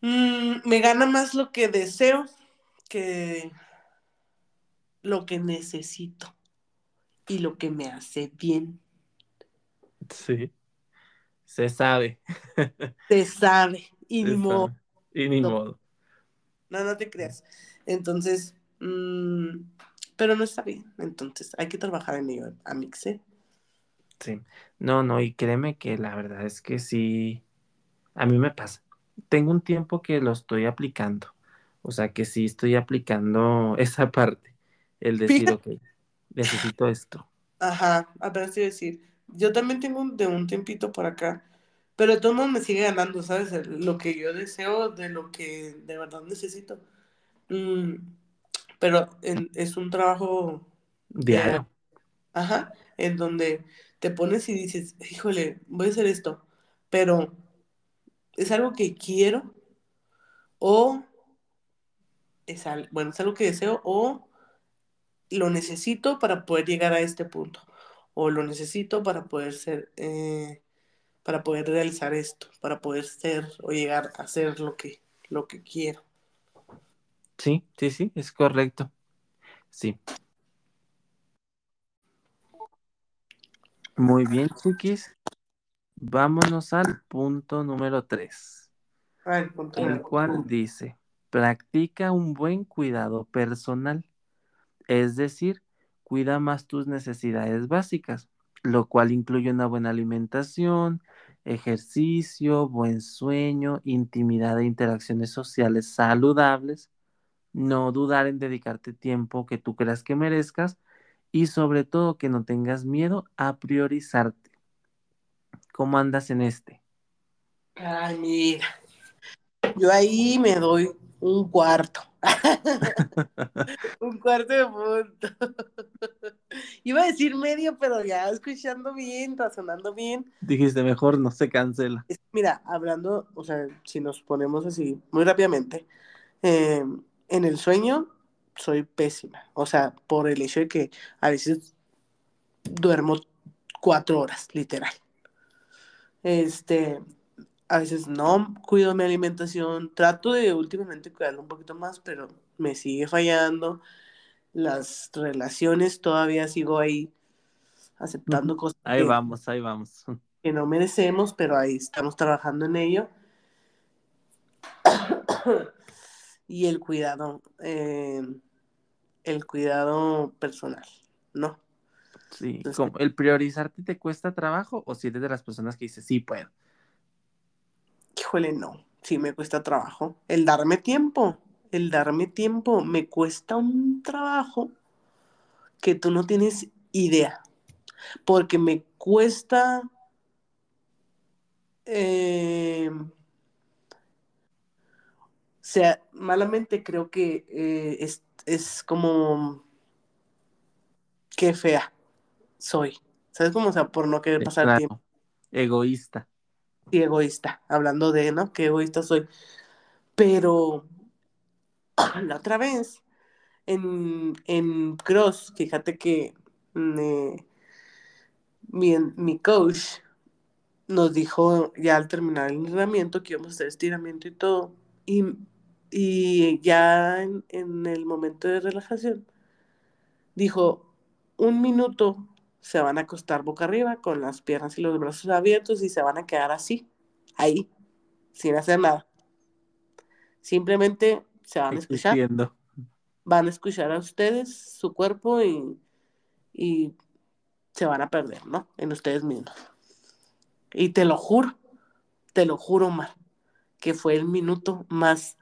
Mm, me gana más lo que deseo que lo que necesito y lo que me hace bien. Sí, se sabe. Se sabe, y ni modo. Y ni modo. No, no te creas. Entonces, mm, pero no está bien. Entonces, hay que trabajar en ello, Amixe. Sí, no, no, y créeme que la verdad es que sí, a mí me pasa tengo un tiempo que lo estoy aplicando. O sea que sí estoy aplicando esa parte. El decir, ok, necesito esto. Ajá, apenas te decir. Yo también tengo de un tiempito por acá. Pero de todos modos me sigue ganando, ¿sabes? Lo que yo deseo de lo que de verdad necesito. Mm, pero es un trabajo diario. ajá, en donde te pones y dices, híjole, voy a hacer esto. Pero es algo que quiero o es, bueno, es algo que deseo o lo necesito para poder llegar a este punto o lo necesito para poder ser, eh, para poder realizar esto, para poder ser o llegar a ser lo que, lo que quiero. Sí, sí, sí, es correcto. Sí. Muy bien, chiquis. Vámonos al punto número 3, el cual dice, practica un buen cuidado personal, es decir, cuida más tus necesidades básicas, lo cual incluye una buena alimentación, ejercicio, buen sueño, intimidad e interacciones sociales saludables, no dudar en dedicarte tiempo que tú creas que merezcas y sobre todo que no tengas miedo a priorizarte ¿Cómo andas en este? Ay, mira. Yo ahí me doy un cuarto. un cuarto de punto. Iba a decir medio, pero ya escuchando bien, razonando bien. Dijiste, mejor no se cancela. Mira, hablando, o sea, si nos ponemos así muy rápidamente, eh, en el sueño soy pésima. O sea, por el hecho de que a veces duermo cuatro horas, literal. Este, a veces no cuido mi alimentación, trato de últimamente cuidarlo un poquito más, pero me sigue fallando. Las relaciones todavía sigo ahí aceptando cosas. Ahí vamos, ahí vamos. Que no merecemos, pero ahí estamos trabajando en ello. Y el cuidado, eh, el cuidado personal, ¿no? Sí, ¿el priorizarte te cuesta trabajo o si eres de las personas que dices, sí puedo? Híjole, no, sí me cuesta trabajo. El darme tiempo, el darme tiempo me cuesta un trabajo que tú no tienes idea, porque me cuesta... Eh, sea, malamente creo que eh, es, es, como qué fea soy. ¿Sabes cómo? O sea, por no querer pasar tiempo. Egoísta. Sí, egoísta. Hablando de, ¿no? Qué egoísta soy. Pero la otra vez, en, en Cross, fíjate que mi, mi coach nos dijo ya al terminar el entrenamiento que íbamos a hacer estiramiento y todo. Y y ya en, el momento de relajación, dijo, un minuto se van a acostar boca arriba con las piernas y los brazos abiertos y se van a quedar así, ahí, sin hacer nada. Simplemente se van a escuchar. Van a escuchar a ustedes, su cuerpo y, y se van a perder, ¿no? En ustedes mismos. Y te lo juro, te lo juro, Mar, que fue el minuto más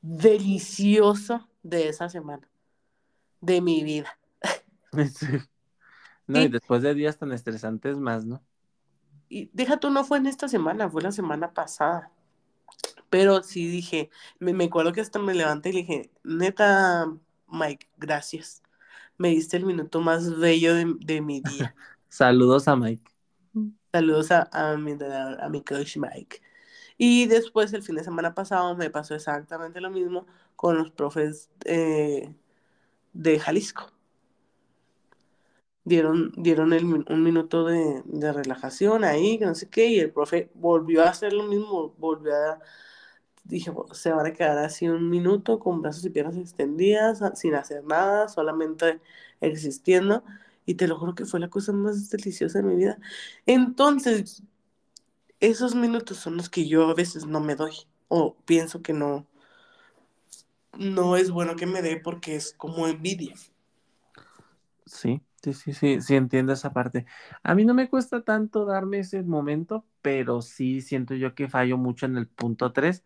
delicioso de esa semana, de mi vida. No, y después de días tan estresantes más, ¿no? Y deja tú, no fue en esta semana, fue la semana pasada. Pero sí dije, me, acuerdo que hasta me levanté y le dije, neta, Mike, gracias. Me diste el minuto más bello de, mi día. Saludos a Mike. Saludos a, a, mi, a mi coach Mike. Y después, el fin de semana pasado, me pasó exactamente lo mismo con los profes eh, de Jalisco. Dieron, dieron un minuto de, relajación ahí, que no sé qué, y el profe volvió a hacer lo mismo, volvió a... Dije, se van a quedar así un minuto con brazos y piernas extendidas, sin hacer nada, solamente existiendo. Y te lo juro que fue la cosa más deliciosa de mi vida. Entonces, esos minutos son los que yo a veces no me doy o pienso que no, no es bueno que me dé porque es como envidia. Sí, sí, sí, sí, sí entiendo esa parte. A mí no me cuesta tanto darme ese momento, pero sí siento yo que fallo mucho en el punto 3.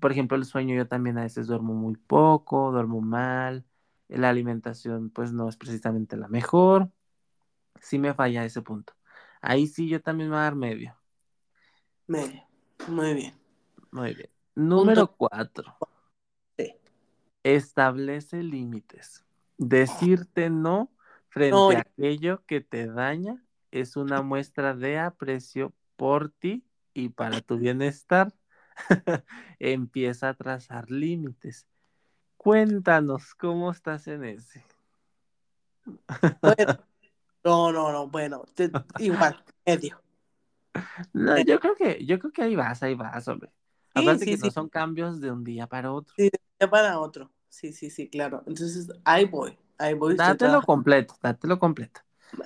Por ejemplo, el sueño yo también a veces duermo muy poco, duermo mal, la alimentación pues no es precisamente la mejor. Sí me falla ese punto. Ahí sí yo también me voy a dar medio. Medio. Muy bien. Muy bien. Número cuatro. Sí. Establece límites. Decirte no frente a aquello que te daña es una muestra de aprecio por ti y para tu bienestar. Empieza a trazar límites. Cuéntanos, ¿cómo estás en ese? no, no, no, bueno, igual, medio. No, yo creo que, yo creo que ahí vas, ahí vas, hombre. Aparte que no son cambios de un día para otro. Sí, de un día para otro. Sí, sí, sí, claro. Entonces, ahí voy, ahí voy. Dátelo completo, dátelo completo.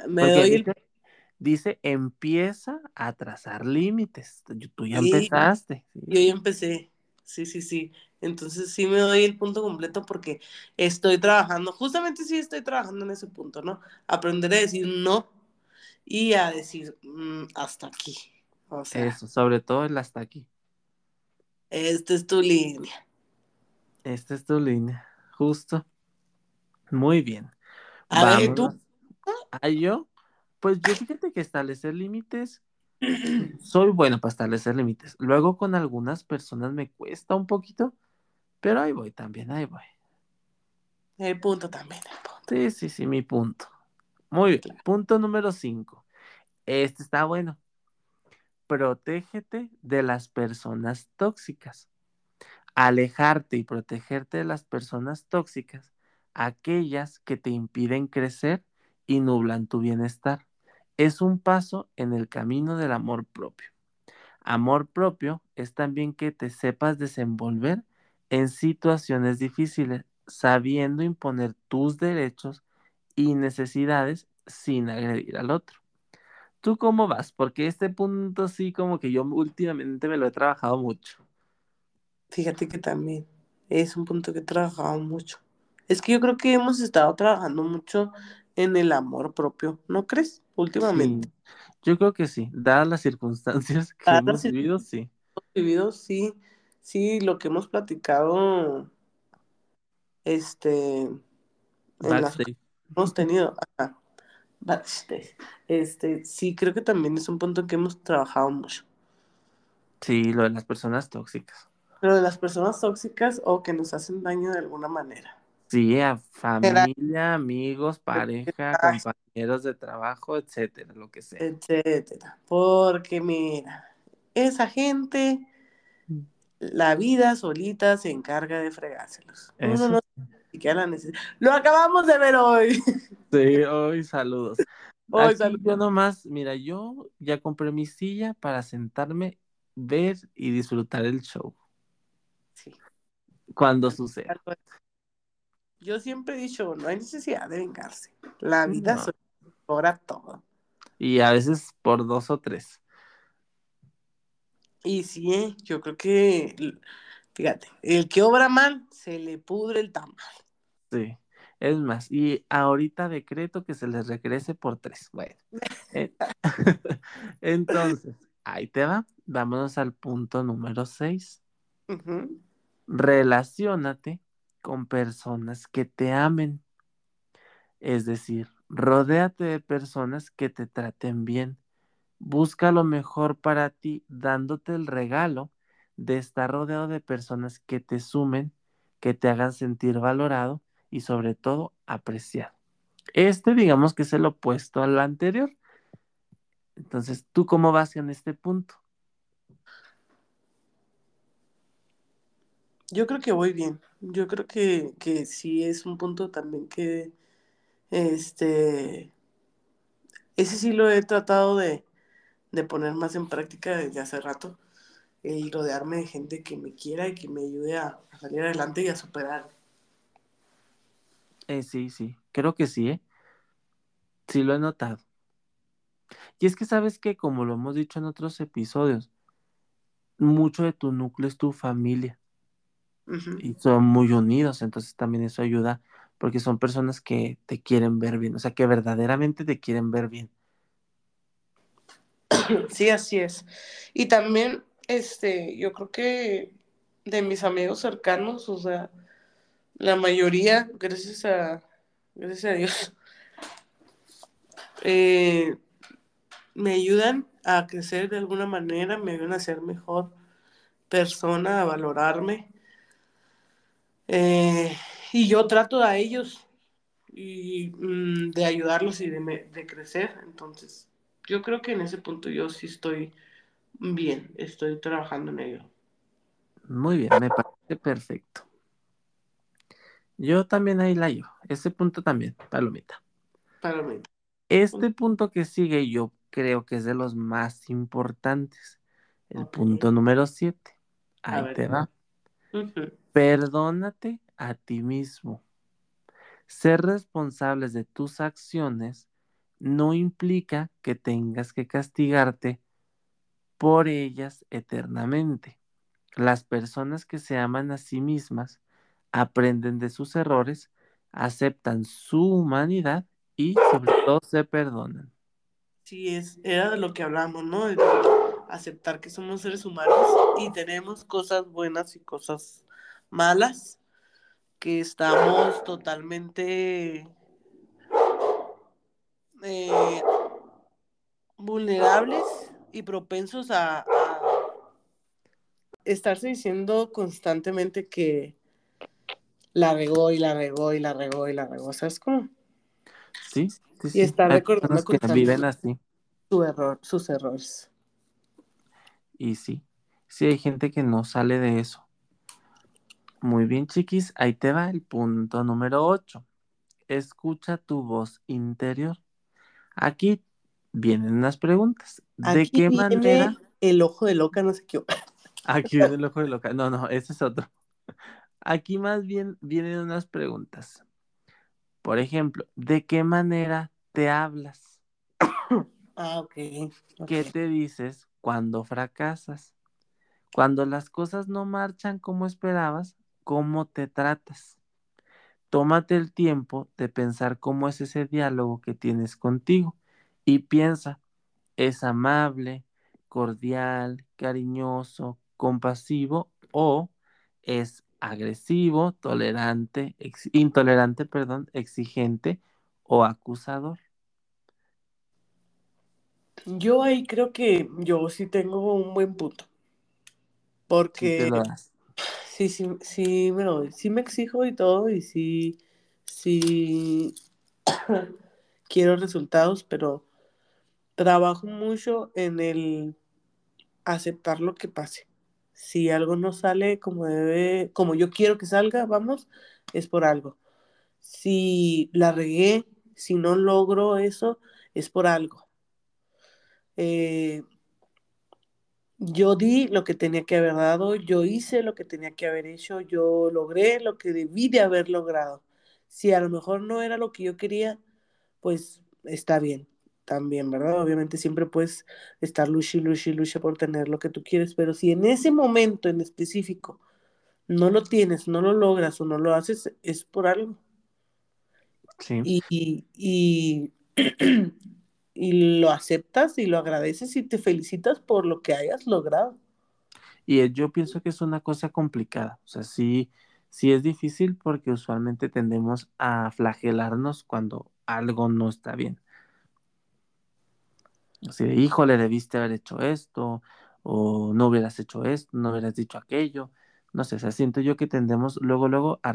Me doy dice, empieza a trazar límites. Tú ya empezaste. Yo ya empecé. Sí, sí, sí. Entonces sí me doy el punto completo porque estoy trabajando, justamente sí estoy trabajando en ese punto, ¿no? Aprender a decir no y a decir mm, hasta aquí. O sea, Eso, sobre todo el hasta aquí. Esta es tu línea. Esta es tu línea, justo. Muy bien. A ver, ¿tú? ¿A yo? Pues yo fíjate que establecer límites, soy bueno para establecer límites. Luego con algunas personas me cuesta un poquito, pero ahí voy también, ahí voy. El punto también, el punto. Sí, sí, sí, mi punto. Muy bien. Punto número 5. Este está bueno. Protégete de las personas tóxicas. Alejarte y protegerte de las personas tóxicas, aquellas que te impiden crecer y nublan tu bienestar, es un paso en el camino del amor propio. Amor propio es también que te sepas desenvolver en situaciones difíciles, sabiendo imponer tus derechos y necesidades sin agredir al otro. ¿Tú cómo vas? Porque este punto sí como que yo últimamente me lo he trabajado mucho. Fíjate que también, Es un punto que he trabajado mucho. Es que yo creo que hemos estado trabajando mucho en el amor propio, ¿no crees? Últimamente. Sí, yo creo que sí, dadas las circunstancias que hemos vivido, sí. vivido, sí, sí, lo que hemos platicado, este, en las. Hemos tenido, ajá. Este, sí, creo que también es un punto que hemos trabajado mucho. Sí, lo de las personas tóxicas. Pero de las personas tóxicas o que nos hacen daño de alguna manera. Sí, a familia, amigos, pareja, compañeros de trabajo, etcétera, lo que sea. etcétera. Porque mira, esa gente, la vida solita se encarga de fregárselos. Uno no la necesita. Lo acabamos de ver hoy. Sí, hoy saludos. Hoy Aquí saludos. yo nomás, mira, yo ya compré mi silla para sentarme, ver y disfrutar el show Sí. cuando suceda. Yo siempre he dicho, no hay necesidad de vengarse. La vida No. cobra todo. Y a veces por dos o tres. Y sí, eh, yo creo que, fíjate, el que obra mal, se le pudre el tamal. Sí. Es más, y ahorita decreto que se les regrese por tres. Bueno. eh, Entonces, ahí te va. Vámonos al punto número seis. Ujú. Relaciónate con personas que te amen. Es decir, rodéate de personas que te traten bien. Busca lo mejor para ti, dándote el regalo de estar rodeado de personas que te sumen, que te hagan sentir valorado y sobre todo apreciado. Este, digamos que es el opuesto al anterior. Entonces, ¿tú cómo vas en este punto? Yo creo que voy bien. Yo creo que, que sí es un punto también que, este, ese sí lo he tratado de, de poner más en práctica desde hace rato. El rodearme de gente que me quiera y que me ayude a salir adelante y a superar. Eh, sí, sí, creo que sí, ¿eh? Sí lo he notado. Y es que sabes que, como lo hemos dicho en otros episodios, mucho de tu núcleo es tu familia y son muy unidos, entonces también eso ayuda porque son personas que te quieren ver bien, o sea, que verdaderamente te quieren ver bien. Sí, así es. Y también, este, yo creo que de mis amigos cercanos, o sea, la mayoría, gracias a, gracias a Dios, eh, me ayudan a crecer de alguna manera, me ayudan a ser mejor persona, a valorarme. Eh, y yo trato a ellos y mm, de ayudarlos y de, de crecer. Entonces, yo creo que en ese punto yo sí estoy bien, estoy trabajando en ello. Muy bien, me parece perfecto. Yo también ahí la llevo, ese punto también, palomita. Mí. Este punto que sigue yo creo que es de los más importantes, el punto número siete. A Ahí ver. te va. Perdónate a ti mismo. Ser responsables de tus acciones no implica que tengas que castigarte por ellas eternamente. Las personas que se aman a sí mismas aprenden de sus errores, aceptan su humanidad y sobre todo se perdonan. Sí, es, era de lo que hablamos, ¿no? De aceptar que somos seres humanos y tenemos cosas buenas y cosas malas, que estamos totalmente eh, vulnerables y propensos a, a estarse diciendo constantemente que la regó y la regó y la regó y la regó, ¿sabes cómo? Sí, sí, Y sí. estar Hay recordando que viven así. Su error, sus errores. Y sí, sí hay gente que no sale de eso. Muy bien, chiquis, ahí te va el punto número 8. Escucha tu voz interior. Aquí vienen unas preguntas. ¿De Aquí qué viene manera? el ojo de loca, no sé qué. Aquí viene el ojo de loca. No, no, ese es otro. Aquí más bien vienen unas preguntas. Por ejemplo, ¿de qué manera te hablas? Ah, ok. ¿Qué te dices cuando fracasas? Cuando las cosas no marchan como esperabas, cómo te tratas. Tómate el tiempo de pensar cómo es ese diálogo que tienes contigo y piensa, ¿es amable, cordial, cariñoso, compasivo o es agresivo, tolerante, intolerante, perdón, exigente o acusador? Yo ahí creo que yo sí tengo un buen punto. Porque sí, sí, sí, bueno, sí me exijo y todo, y sí, sí quiero resultados, pero trabajo mucho en el aceptar lo que pase. Si algo no sale como debe, como yo quiero que salga, vamos, es por algo. Si la regué, si no logro eso, es por algo. Eh, yo di lo que tenía que haber dado, yo hice lo que tenía que haber hecho, yo logré lo que debí de haber logrado. Si a lo mejor no era lo que yo quería, pues está bien, también, ¿verdad? Obviamente siempre puedes estar lucha lucha lucha por tener lo que tú quieres, pero si en ese momento en específico no lo tienes, no lo logras o no lo haces, es por algo. Sí. Y, y, y lo aceptas y lo agradeces y te felicitas por lo que hayas logrado. Y yo pienso que es una cosa complicada, o sea, sí, sí es difícil porque usualmente tendemos a flagelarnos cuando algo no está bien. Así de, híjole, debiste haber hecho esto, o no hubieras hecho esto, no hubieras dicho aquello. No sé, o sea, siento yo que tendemos luego, luego a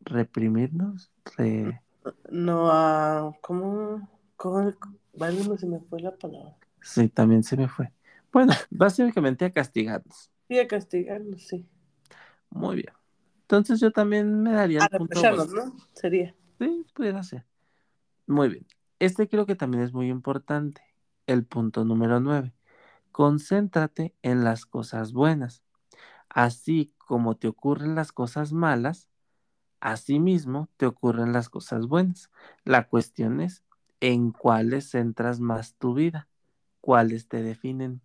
reprimirnos. No, a. ¿Cómo? ¿Cómo? Vale, no se me fue la palabra. Sí, también se me fue. Bueno, básicamente a castigarnos. Sí, a castigarnos, sí. Muy bien. Entonces yo también me daría a el punto ¿no? Sería. Sí, pudiera ser. Muy bien. Este creo que también es muy importante. El punto número nueve. Concéntrate en las cosas buenas. Así como te ocurren las cosas malas, asimismo te ocurren las cosas buenas. La cuestión es en cuáles centras más tu vida, cuáles te definen.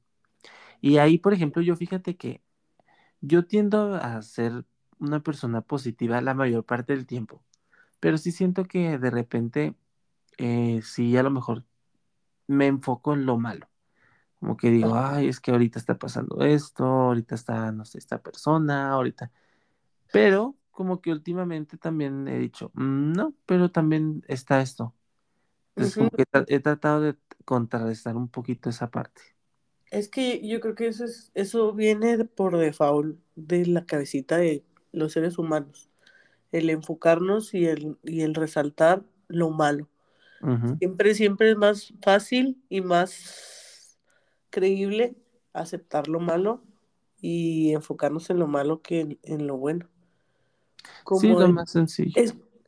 Y ahí, por ejemplo, yo fíjate que yo tiendo a ser una persona positiva la mayor parte del tiempo, pero sí siento que de repente, eh, sí, a lo mejor me enfoco en lo malo. Como que digo, ay, es que ahorita está pasando esto, ahorita está, no sé, esta persona, ahorita. Pero como que últimamente también he dicho, mm, no, pero también está esto. Entonces, como que he, tratado de contrarrestar un poquito esa parte. Es que yo creo que eso, es, eso viene por default de la cabecita de los seres humanos. El enfocarnos y el, y el resaltar lo malo. Siempre, siempre es más fácil y más creíble aceptar lo malo y enfocarnos en lo malo que en, lo bueno. sí, lo más sencillo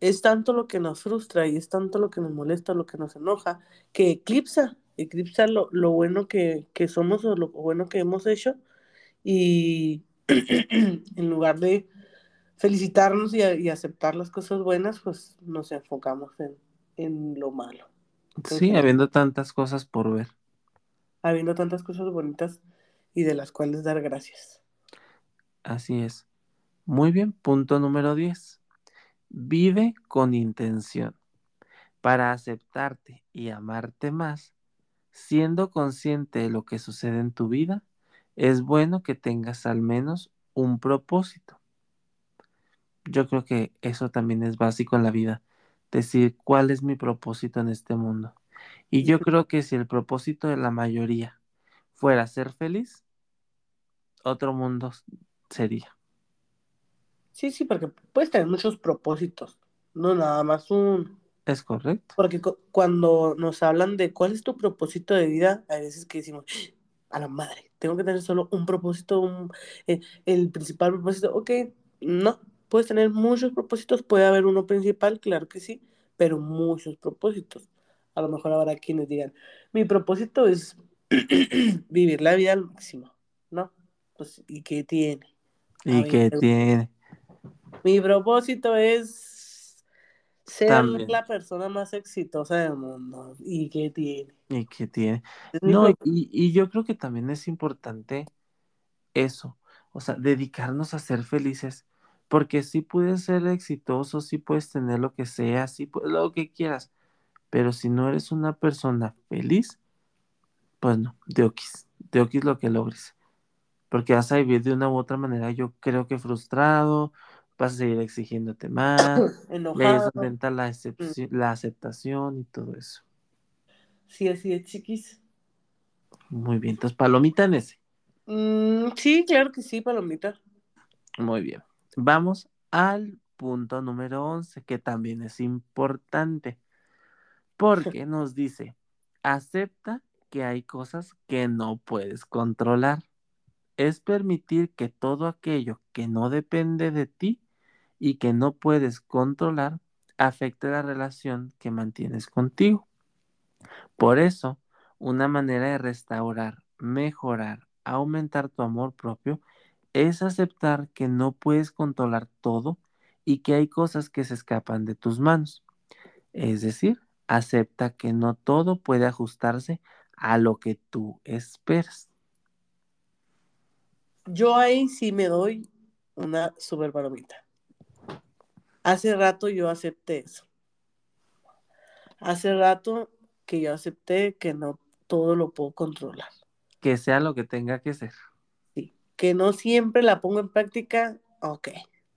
es tanto lo que nos frustra y es tanto lo que nos molesta, lo que nos enoja, que eclipsa, eclipsa lo, bueno que, somos o lo bueno que hemos hecho y en lugar de felicitarnos y, aceptar las cosas buenas, pues nos enfocamos en, lo malo. Sí, habiendo tantas cosas por ver. Habiendo tantas cosas bonitas y de las cuales dar gracias. Así es. Muy bien, punto número 10. Vive con intención para aceptarte y amarte más, siendo consciente de lo que sucede en tu vida, es bueno que tengas al menos un propósito. Yo creo que eso también es básico en la vida, decir cuál es mi propósito en este mundo. Y yo creo que si el propósito de la mayoría fuera ser feliz, otro mundo sería. Sí, sí, porque puedes tener muchos propósitos, no nada más un. Es correcto. Porque cuando nos hablan de cuál es tu propósito de vida, hay veces que decimos, a la madre, tengo que tener solo un propósito, un, eh, el principal propósito. Ok, no, puedes tener muchos propósitos, puede haber uno principal, claro que sí, pero muchos propósitos. A lo mejor habrá quienes digan, mi propósito es vivir la vida al máximo, ¿no? Pues, ¿y qué tiene? ¿Y qué tiene? Mi propósito es ser la persona más exitosa del mundo. ¿Y qué tiene? ¿Y qué tiene? No, y, yo creo que también es importante eso, o sea, dedicarnos a ser felices, Porque sí puedes ser exitoso, sí puedes tener lo que sea, sí puedes lo que quieras, pero si no eres una persona feliz, pues no, de oquis, de oquis lo que logres. Porque vas a vivir de una u otra manera, yo creo que frustrado, vas a seguir exigiéndote más, y ahí es Enojado. donde entra la, excepci- la aceptación y todo eso. Sí, así es, chiquis. Muy bien, entonces palomita en ese. Mm, sí, claro que sí, palomita. Muy bien. Vamos al punto número 11, que también es importante, porque nos dice, acepta que hay cosas que no puedes controlar. Es permitir que todo aquello que no depende de ti y que no puedes controlar afecte la relación que mantienes contigo. Por eso, una manera de restaurar, mejorar, aumentar tu amor propio es aceptar que no puedes controlar todo y que hay cosas que se escapan de tus manos. Es decir, acepta que no todo puede ajustarse a lo que tú esperas. Yo ahí sí me doy una super palomita. Hace rato yo acepté eso. Hace rato que yo acepté que no todo lo puedo controlar. Que sea lo que tenga que ser. Que no siempre la pongo en práctica, ok.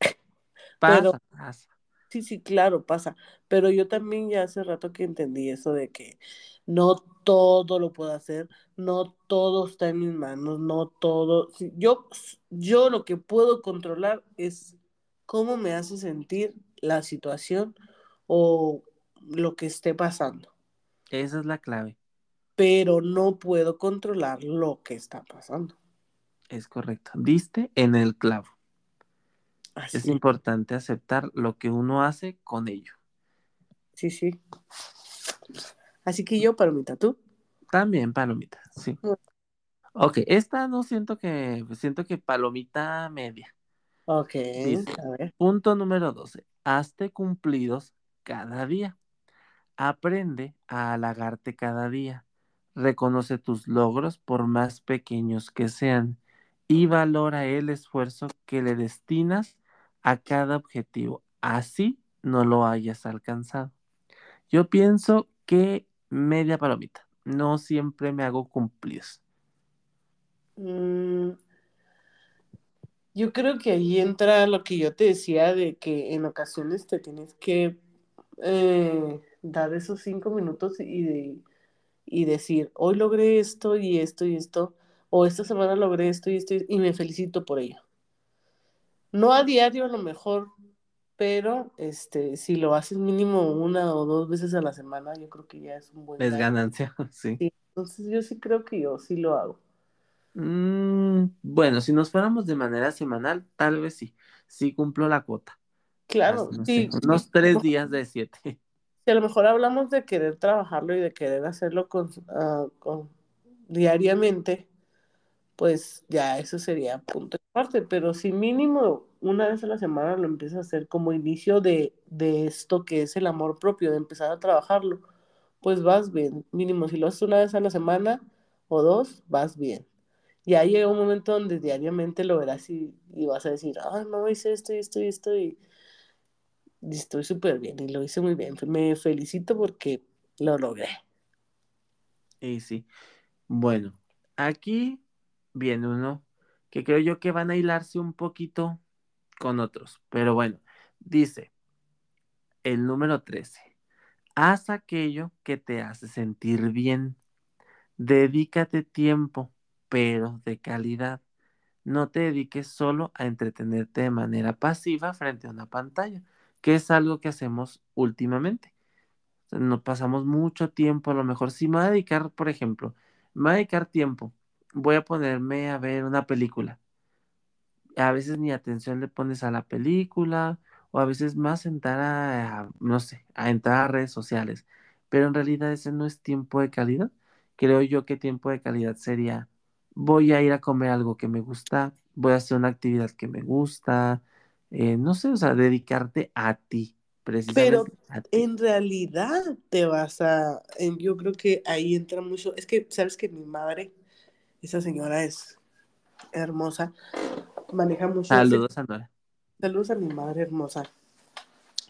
Pasa, Pero- pasa. Sí, sí, claro, pasa. Pero yo también ya hace rato que entendí eso de que no todo lo puedo hacer, no todo está en mis manos, no todo. sí, Yo, yo lo que puedo controlar es cómo me hace sentir la situación o lo que esté pasando. Esa es la clave. Pero no puedo controlar lo que está pasando. Es correcto. Diste en el clavo. Así, Es importante aceptar lo que uno hace con ello. sí, sí. Así que yo, palomita, tú. También palomita, sí. Mm. Ok, esta no siento que, siento que palomita media. Ok, Dice. a ver. Punto número 12. Hazte cumplidos cada día. Aprende a halagarte cada día. Reconoce tus logros por más pequeños que sean y valora el esfuerzo que le destinas a cada objetivo. Así no lo hayas alcanzado. Yo pienso que media palomita. No siempre me hago cumplidos. Mm, yo creo que ahí entra lo que yo te decía de que en ocasiones te tienes que eh, dar esos cinco minutos y, de- y decir, hoy logré esto y esto y esto, o esta semana logré esto y esto y me felicito por ello. No a diario a lo mejor, pero este, si lo haces mínimo una o dos veces a la semana, yo creo que ya es un buen Es ganancia, sí. Sí, entonces yo sí creo que yo sí lo hago. Mm, bueno, si nos fuéramos de manera semanal, tal vez sí. Sí cumplo la cuota. Claro, Las- no sí, sé, unos tres días de siete. Si a lo mejor hablamos de querer trabajarlo y de querer hacerlo con, ah, con- diariamente, pues ya eso sería punto de parte. Pero si mínimo una vez a la semana lo empiezas a hacer como inicio de, de esto que es el amor propio, de empezar a trabajarlo, pues vas bien. Mínimo, si lo haces una vez a la semana o dos, vas bien. Ya llega un momento donde diariamente lo verás y, y vas a decir, ah, no, hice esto y esto y esto y, y estoy súper bien y lo hice muy bien. Me felicito porque lo logré. Y sí. Bueno, aquí viene uno que creo yo que van a hilarse un poquito con otros. Pero bueno, dice el número 13. Haz aquello que te hace sentir bien. Dedícate tiempo, pero de calidad. No te dediques solo a entretenerte de manera pasiva frente a una pantalla, que es algo que hacemos últimamente. Nos pasamos mucho tiempo, a lo mejor si me voy a dedicar, por ejemplo, me voy a dedicar tiempo, voy a ponerme a ver una película. A veces ni atención le pones a la película, o a veces más sentar a, a, no sé, a entrar a redes sociales. Pero en realidad ese no es tiempo de calidad. Creo yo que tiempo de calidad sería, voy a ir a comer algo que me gusta, voy a hacer una actividad que me gusta, eh, no sé, o sea, dedicarte a ti, precisamente a ti. En realidad te vas a, en- yo creo que ahí entra mucho, es que sabes que mi madre, esa señora es hermosa, maneja mucho ese- Saludos, Anora. Saludos a mi madre hermosa.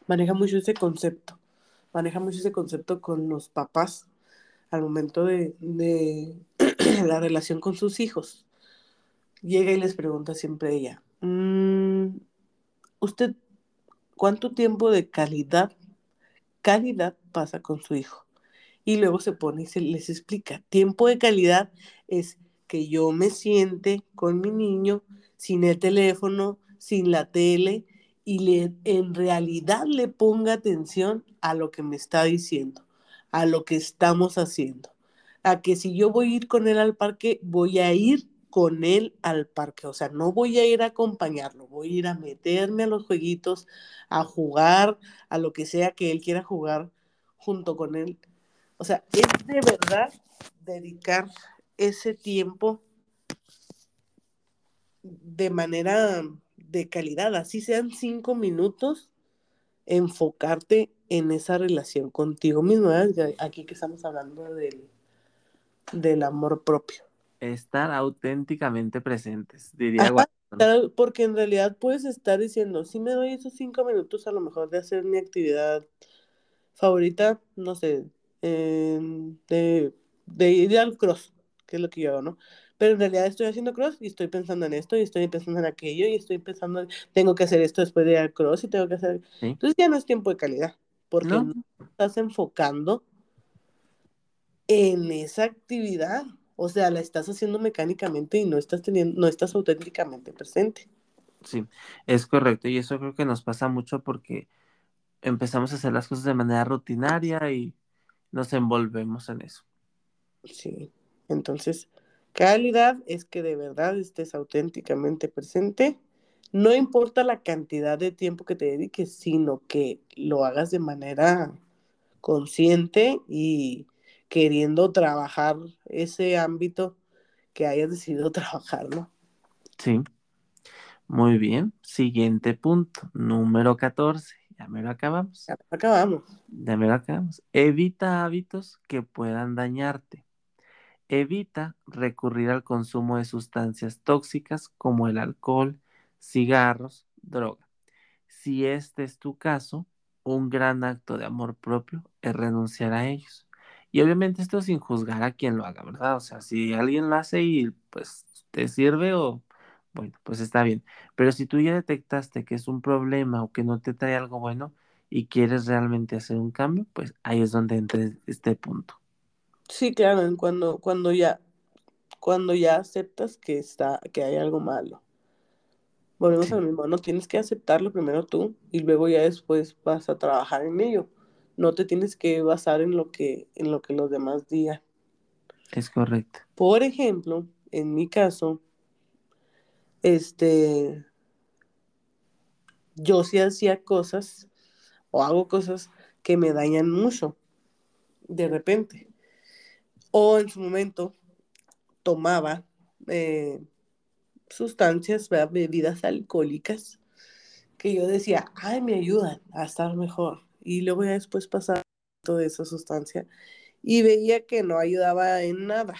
Maneja mucho ese concepto. Maneja mucho ese concepto con los papás al momento de, de la relación con sus hijos. Llega y les pregunta siempre ella, "Mm, ¿usted cuánto tiempo de calidad, calidad pasa con su hijo? Y luego se pone y se les explica, tiempo de calidad es que yo me siente con mi niño sin el teléfono, sin la tele y le, en realidad le ponga atención a lo que me está diciendo, a lo que estamos haciendo. A que si yo voy a ir con él al parque, voy a ir con él al parque. O sea, no voy a ir a acompañarlo, voy a ir a meterme a los jueguitos, a jugar, a lo que sea que él quiera jugar junto con él. O sea, es de verdad dedicar ese tiempo de manera de calidad, así sean cinco minutos, enfocarte en esa relación contigo mismo. Aquí que estamos hablando del, del amor propio. Estar auténticamente presentes, diría Ajá, porque en realidad puedes estar diciendo, si me doy esos cinco minutos a lo mejor de hacer mi actividad favorita, no sé, de, de ir al cross, que es lo que yo hago, ¿no? Pero en realidad estoy haciendo cross y estoy pensando en esto y estoy pensando en aquello y estoy pensando, en, tengo que hacer esto después de ir al cross y tengo que hacer... ¿sí? Entonces ya no es tiempo de calidad, porque No. no estás enfocando en esa actividad. O sea, la estás haciendo mecánicamente y no estás teniendo, no estás auténticamente presente. Sí, es correcto. Y eso creo que nos pasa mucho porque empezamos a hacer las cosas de manera rutinaria y nos envolvemos en eso. Sí. Entonces, calidad es que de verdad estés auténticamente presente. No importa la cantidad de tiempo que te dediques, sino que lo hagas de manera consciente y queriendo trabajar ese ámbito que hayas decidido trabajar, ¿no? Sí. Muy bien. Siguiente punto, número 14. Ya me lo acabamos. Ya acabamos. Ya me lo acabamos. Evita hábitos que puedan dañarte. Evita recurrir al consumo de sustancias tóxicas como el alcohol, cigarros, droga. Si este es tu caso, un gran acto de amor propio es renunciar a ellos. Y obviamente esto sin juzgar a quien lo haga, ¿verdad? O sea, si alguien lo hace y pues te sirve o bueno, pues está bien. Pero si tú ya detectaste que es un problema o que no te trae algo bueno y quieres realmente hacer un cambio, pues ahí es donde entra este punto. Sí, claro, cuando, cuando ya, cuando ya aceptas que está, que hay algo malo. Volvemos Sí. a lo mismo, no tienes que aceptarlo primero tú y luego ya después vas a trabajar en ello. No te tienes que basar en lo que, en lo que los demás digan. Es correcto. Por ejemplo, en mi caso, este, yo sí hacía cosas o hago cosas que me dañan mucho de repente. O en su momento tomaba eh, sustancias, ¿verdad? bebidas alcohólicas, que yo decía, ay, me ayudan a estar mejor. Y luego ya después pasaba toda esa sustancia y veía que no ayudaba en nada.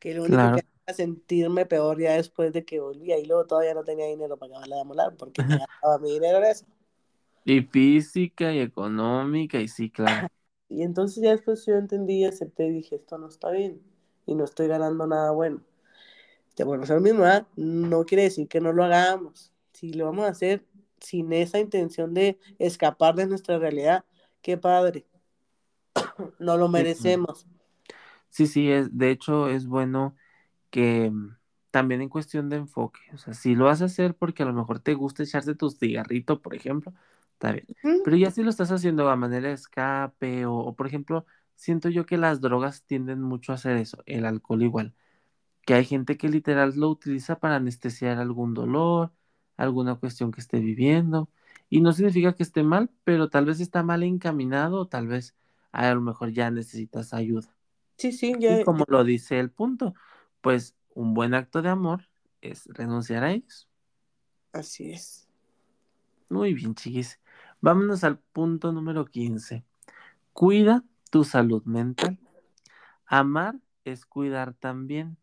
Que lo único Claro. que hacía era sentirme peor ya después de que volvía y luego todavía no tenía dinero para acabarla de amolar porque me gastaba mi dinero en eso. Y física y económica, y sí, claro. Y entonces ya después yo entendí y acepté y dije, esto no está bien y no estoy ganando nada bueno. Te vuelvo a hacer lo mismo. No quiere decir que no lo hagamos. Si lo vamos a hacer sin esa intención de escapar de nuestra realidad, qué padre. No lo merecemos. Sí, sí, es, de hecho es bueno que mm, también en cuestión de enfoque, o sea, si lo vas a hacer porque a lo mejor te gusta echarse tu cigarrito, por ejemplo, está bien. Pero ya si lo estás haciendo a manera de escape o, o, por ejemplo, siento yo que las drogas tienden mucho a hacer eso, el alcohol igual, que hay gente que literal lo utiliza para anestesiar algún dolor, alguna cuestión que esté viviendo, y no significa que esté mal, pero tal vez está mal encaminado, o tal vez a lo mejor ya necesitas ayuda. Sí, sí, ya. Y como lo dice el punto, pues un buen acto de amor es renunciar a ellos. Así es. Muy bien, chiquis. Vámonos al punto número 15. Cuida tu salud mental. Amar es cuidar también.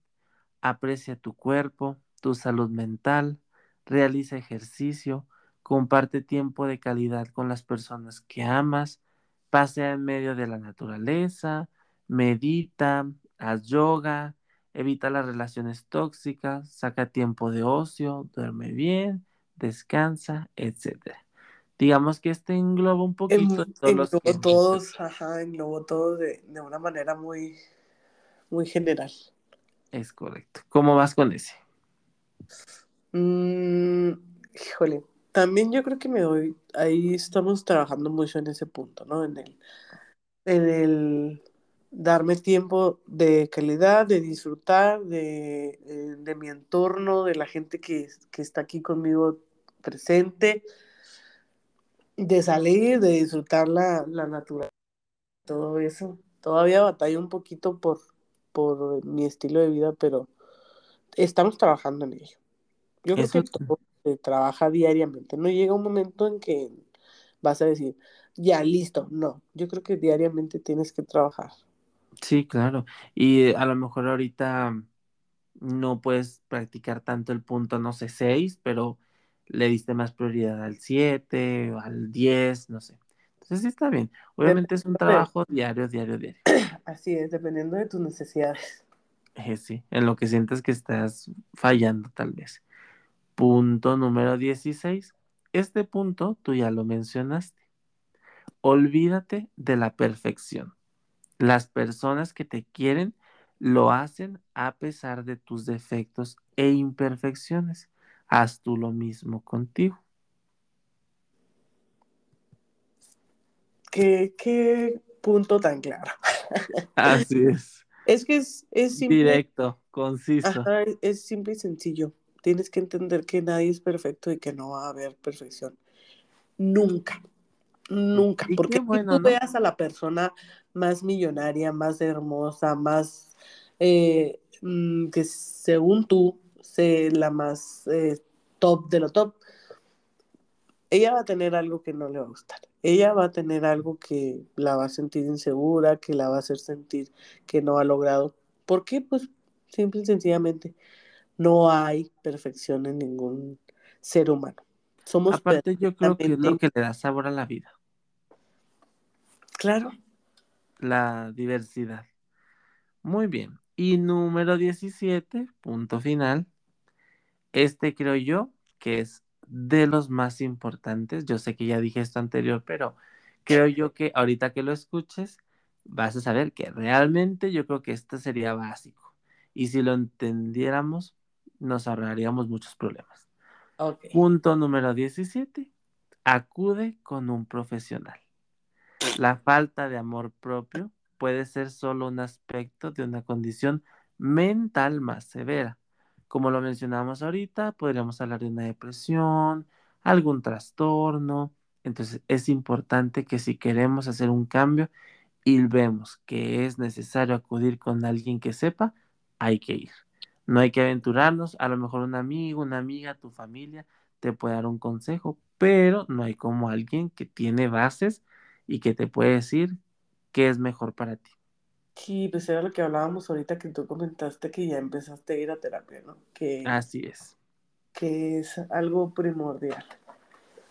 Aprecia tu cuerpo, tu salud mental. realiza ejercicio, comparte tiempo de calidad con las personas que amas, pasea en medio de la naturaleza, medita, haz yoga, evita las relaciones tóxicas, saca tiempo de ocio, duerme bien, descansa, etc. Digamos que este engloba un poquito En, todos los englobo que todos, ajá, englobo todos de, de una manera muy, muy general. es correcto. ¿Cómo vas con ese? Mm, híjole, también yo creo que me doy, ahí estamos trabajando mucho en ese punto, ¿no? En el, en el darme tiempo de calidad, de disfrutar de, eh, de mi entorno, de la gente que, que está aquí conmigo presente, de salir, de disfrutar la, la naturaleza, todo eso. Todavía batallo un poquito por, por mi estilo de vida, pero estamos trabajando en ello. Yo creo que todo se trabaja diariamente. No llega un momento en que vas a decir, ya, listo. No, yo creo que diariamente tienes que trabajar. sí, claro. Y a lo mejor ahorita no puedes practicar tanto el punto, no sé, 6, pero le diste más prioridad al 7 o al 10, no sé. Entonces sí está bien. Obviamente es un trabajo diario, diario, diario. así es, dependiendo de tus necesidades. Eh, sí, en lo que sientes que estás fallando tal vez. Punto número 16. Este punto tú ya lo mencionaste. Olvídate de la perfección. Las personas que te quieren lo hacen a pesar de tus defectos e imperfecciones. Haz tú lo mismo contigo. ¿Qué, qué punto tan claro? Así es. Es que es, es simple, Directo, conciso. ajá, es- simple y sencillo. Tienes que entender que nadie es perfecto y que no va a haber perfección. Nunca, nunca. Y Porque si tú ¿no? veas a la persona más millonaria, más hermosa, más eh, mm, que según tú, sé la más eh, top de lo top, ella va a tener algo que no le va a gustar. Ella va a tener algo que la va a sentir insegura, que la va a hacer sentir que no ha logrado. ¿Por qué? Pues simple y sencillamente no hay perfección en ningún ser humano. Somos Aparte, yo creo que es lo que le da sabor a la vida, Claro. la diversidad. Muy bien. Y número 17, punto final. Este creo yo que es de los más importantes. Yo sé que ya dije esto anterior, pero creo yo que ahorita que lo escuches vas a saber que realmente yo creo que este sería básico. Y si lo entendiéramos, nos ahorraríamos muchos problemas. Punto número 17. Acude con un profesional. La falta de amor propio puede ser solo un aspecto de una condición mental más severa. Como lo mencionamos ahorita, podríamos hablar de una depresión, algún trastorno. Entonces es importante que si queremos hacer un cambio y vemos que es necesario acudir con alguien que sepa, hay que ir. No hay que aventurarnos, a lo mejor un amigo, una amiga, tu familia te puede dar un consejo, pero no hay como alguien que tiene bases y que te puede decir qué es mejor para ti. Sí, pues era lo que hablábamos ahorita que tú comentaste que ya empezaste a ir a terapia, ¿no? Que, Así es. que es algo primordial.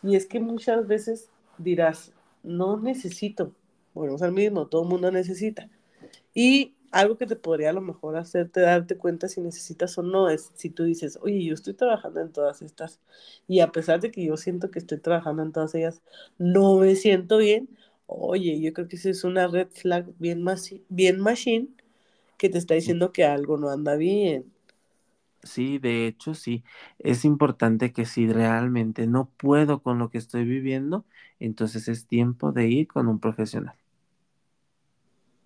Y es que muchas veces dirás, no necesito. Es el mismo, todo el mundo necesita. Y algo que te podría a lo mejor hacerte darte cuenta si necesitas o no es si tú dices, oye, yo estoy trabajando en todas estas y a pesar de que yo siento que estoy trabajando en todas ellas, no me siento bien. Oye, yo creo que esa es una red flag bien, masi- bien machine que te está diciendo que algo no anda bien. Sí, de hecho, sí. Es importante que si realmente no puedo con lo que estoy viviendo, entonces es tiempo de ir con un profesional.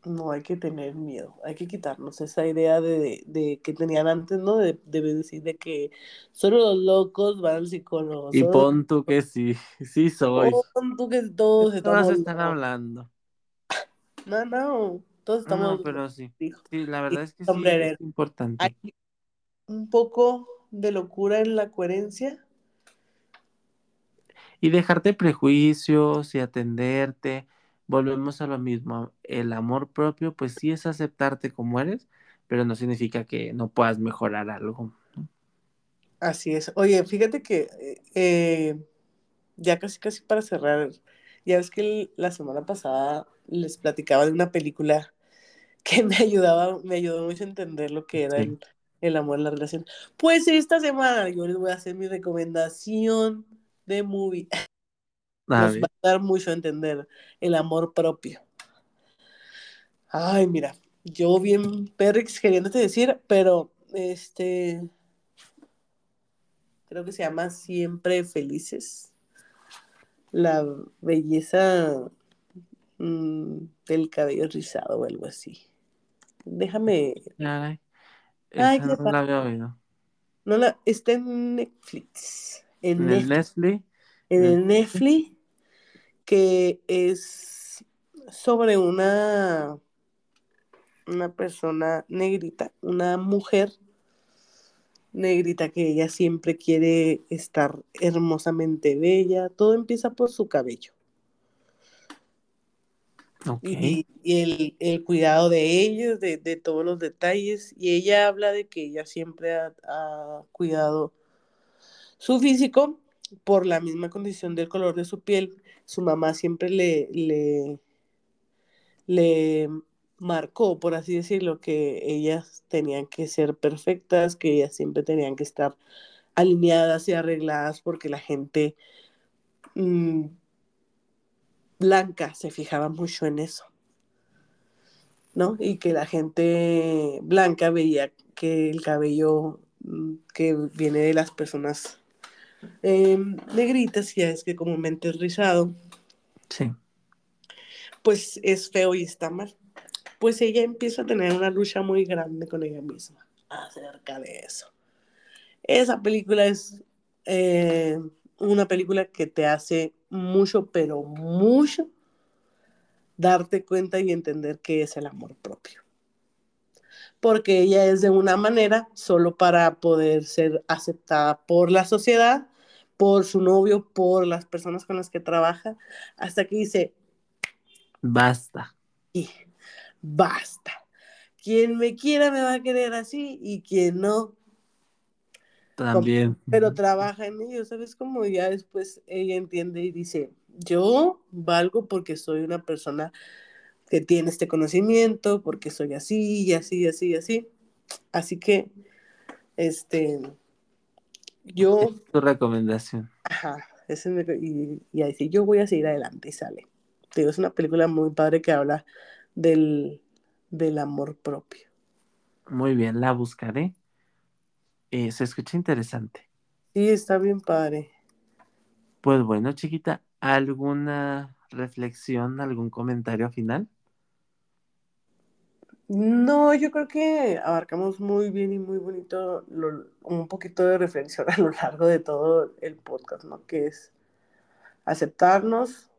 No hay que tener miedo, hay que quitarnos esa idea de, de que tenían antes, ¿no? De, de decir de que solo los locos van al psicólogo, Y pon tú que sí, sí soy. pon tú que todos ¿De qué más estamos están locos. hablando? No, no, todos estamos No, pero sí. Sí, la Y verdad es que sí es importante. Hay un poco de locura en la coherencia. Y dejarte prejuicios y atenderte. Volvemos a lo mismo. El amor propio, pues sí es aceptarte como eres, pero no significa que no puedas mejorar algo. ¿no? Así es. Oye, fíjate que eh, ya casi casi para cerrar, ya ves que la semana pasada les platicaba de una película que me ayudaba, me ayudó mucho a entender lo que era Sí. el, el amor en la relación. Pues esta semana yo les voy a hacer mi recomendación de movie. Nos va a dar mucho a entender el amor propio. Ay, mira, yo bien perrix queriéndote decir, pero este creo que se llama Siempre Felices. La belleza mm, del cabello rizado o algo así. Déjame. Ay, qué no la había oído. No la, está en Netflix. En, En el Netflix, en- el Netflix, que es sobre una, una persona negrita, una mujer negrita que ella siempre quiere estar hermosamente bella. Todo empieza por su cabello. y, y el, el cuidado de ellos, de, de todos los detalles. Y ella habla de que ella siempre ha, ha cuidado su físico por la misma condición del color de su piel. Su mamá siempre le, le, le marcó, por así decirlo, que ellas tenían que ser perfectas, que ellas siempre tenían que estar alineadas y arregladas porque la gente mm, blanca se fijaba mucho en eso. ¿no? Y que la gente blanca veía que el cabello mm, que viene de las personas eh, negritas, ya es que comúnmente es rizado, sí, pues es feo y está mal. Pues ella empieza a tener una lucha muy grande con ella misma acerca de eso. Esa película es eh, una película que te hace mucho, pero mucho darte cuenta y entender qué es el amor propio. Porque ella es de una manera solo para poder ser aceptada por la sociedad, por su novio, por las personas con las que trabaja, hasta que dice, basta. y basta. Quien me quiera me va a querer así y quien no, También. pero trabaja en ello, ¿sabes? Como ya después ella entiende y dice, yo valgo porque soy una persona que tiene este conocimiento, porque soy así y así y así y así. Así que, este, yo, Es tu recomendación. ajá, ese y, y ahí sí, yo voy a seguir adelante y sale. Te digo, es una película muy padre que habla del, del amor propio. Muy bien, la buscaré. Eh, se escucha interesante. Sí, está bien padre. Pues bueno, chiquita, ¿alguna reflexión, algún comentario final? No, yo creo que abarcamos muy bien y muy bonito lo- un poquito de reflexión a lo largo de todo el podcast, ¿no? Que es aceptarnos,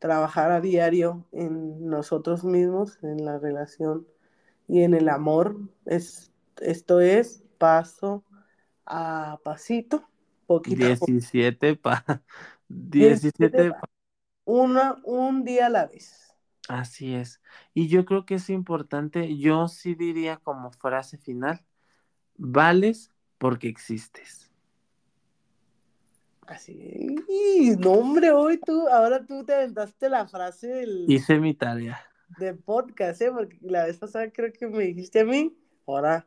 trabajar a diario en nosotros mismos, en la relación y en el amor. Es, esto es paso a pasito, poquito a poquito, 17 pa. 17 17 pa- una, un día a la vez. Así es. Y yo creo que es importante, yo sí diría como frase final, vales porque existes. Así, y, no hombre, hoy tú, ahora tú te aventaste la frase del, Hice mi tarea. del podcast, ¿eh? Porque la vez pasada creo que me dijiste a mí, ahora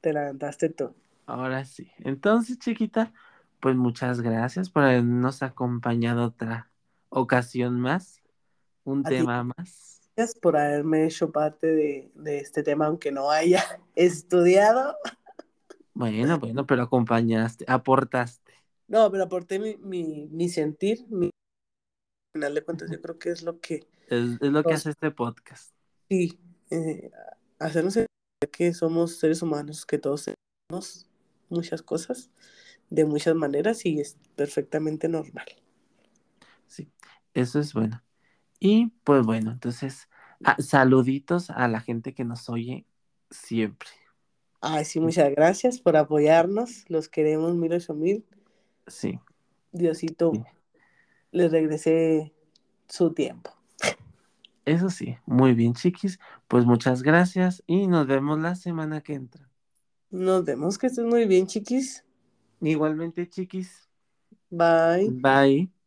te la aventaste tú. Ahora sí. Entonces, chiquita, pues muchas gracias por habernos acompañado otra ocasión más, un ti. tema más. Gracias por haberme hecho parte de, de este tema, aunque no haya estudiado. Bueno, bueno, pero acompañaste, aportaste. No, pero aporté mi, mi, mi sentir, mi, al final de cuentas, yo creo que es lo que Es, es lo que hace este podcast. sí, eh, hacernos entender que somos seres humanos, que todos tenemos muchas cosas de muchas maneras y es perfectamente normal. Sí, eso es bueno. Y pues bueno, entonces, ah, saluditos a la gente que nos oye siempre. Ay, sí, muchas gracias por apoyarnos, los queremos mil ocho mil. Sí, Diosito Sí. les regrese su tiempo. eso sí. Muy bien, chiquis. Pues muchas gracias y nos vemos la semana que entra. Nos vemos, que estén muy bien, chiquis. Igualmente, chiquis. Bye. Bye.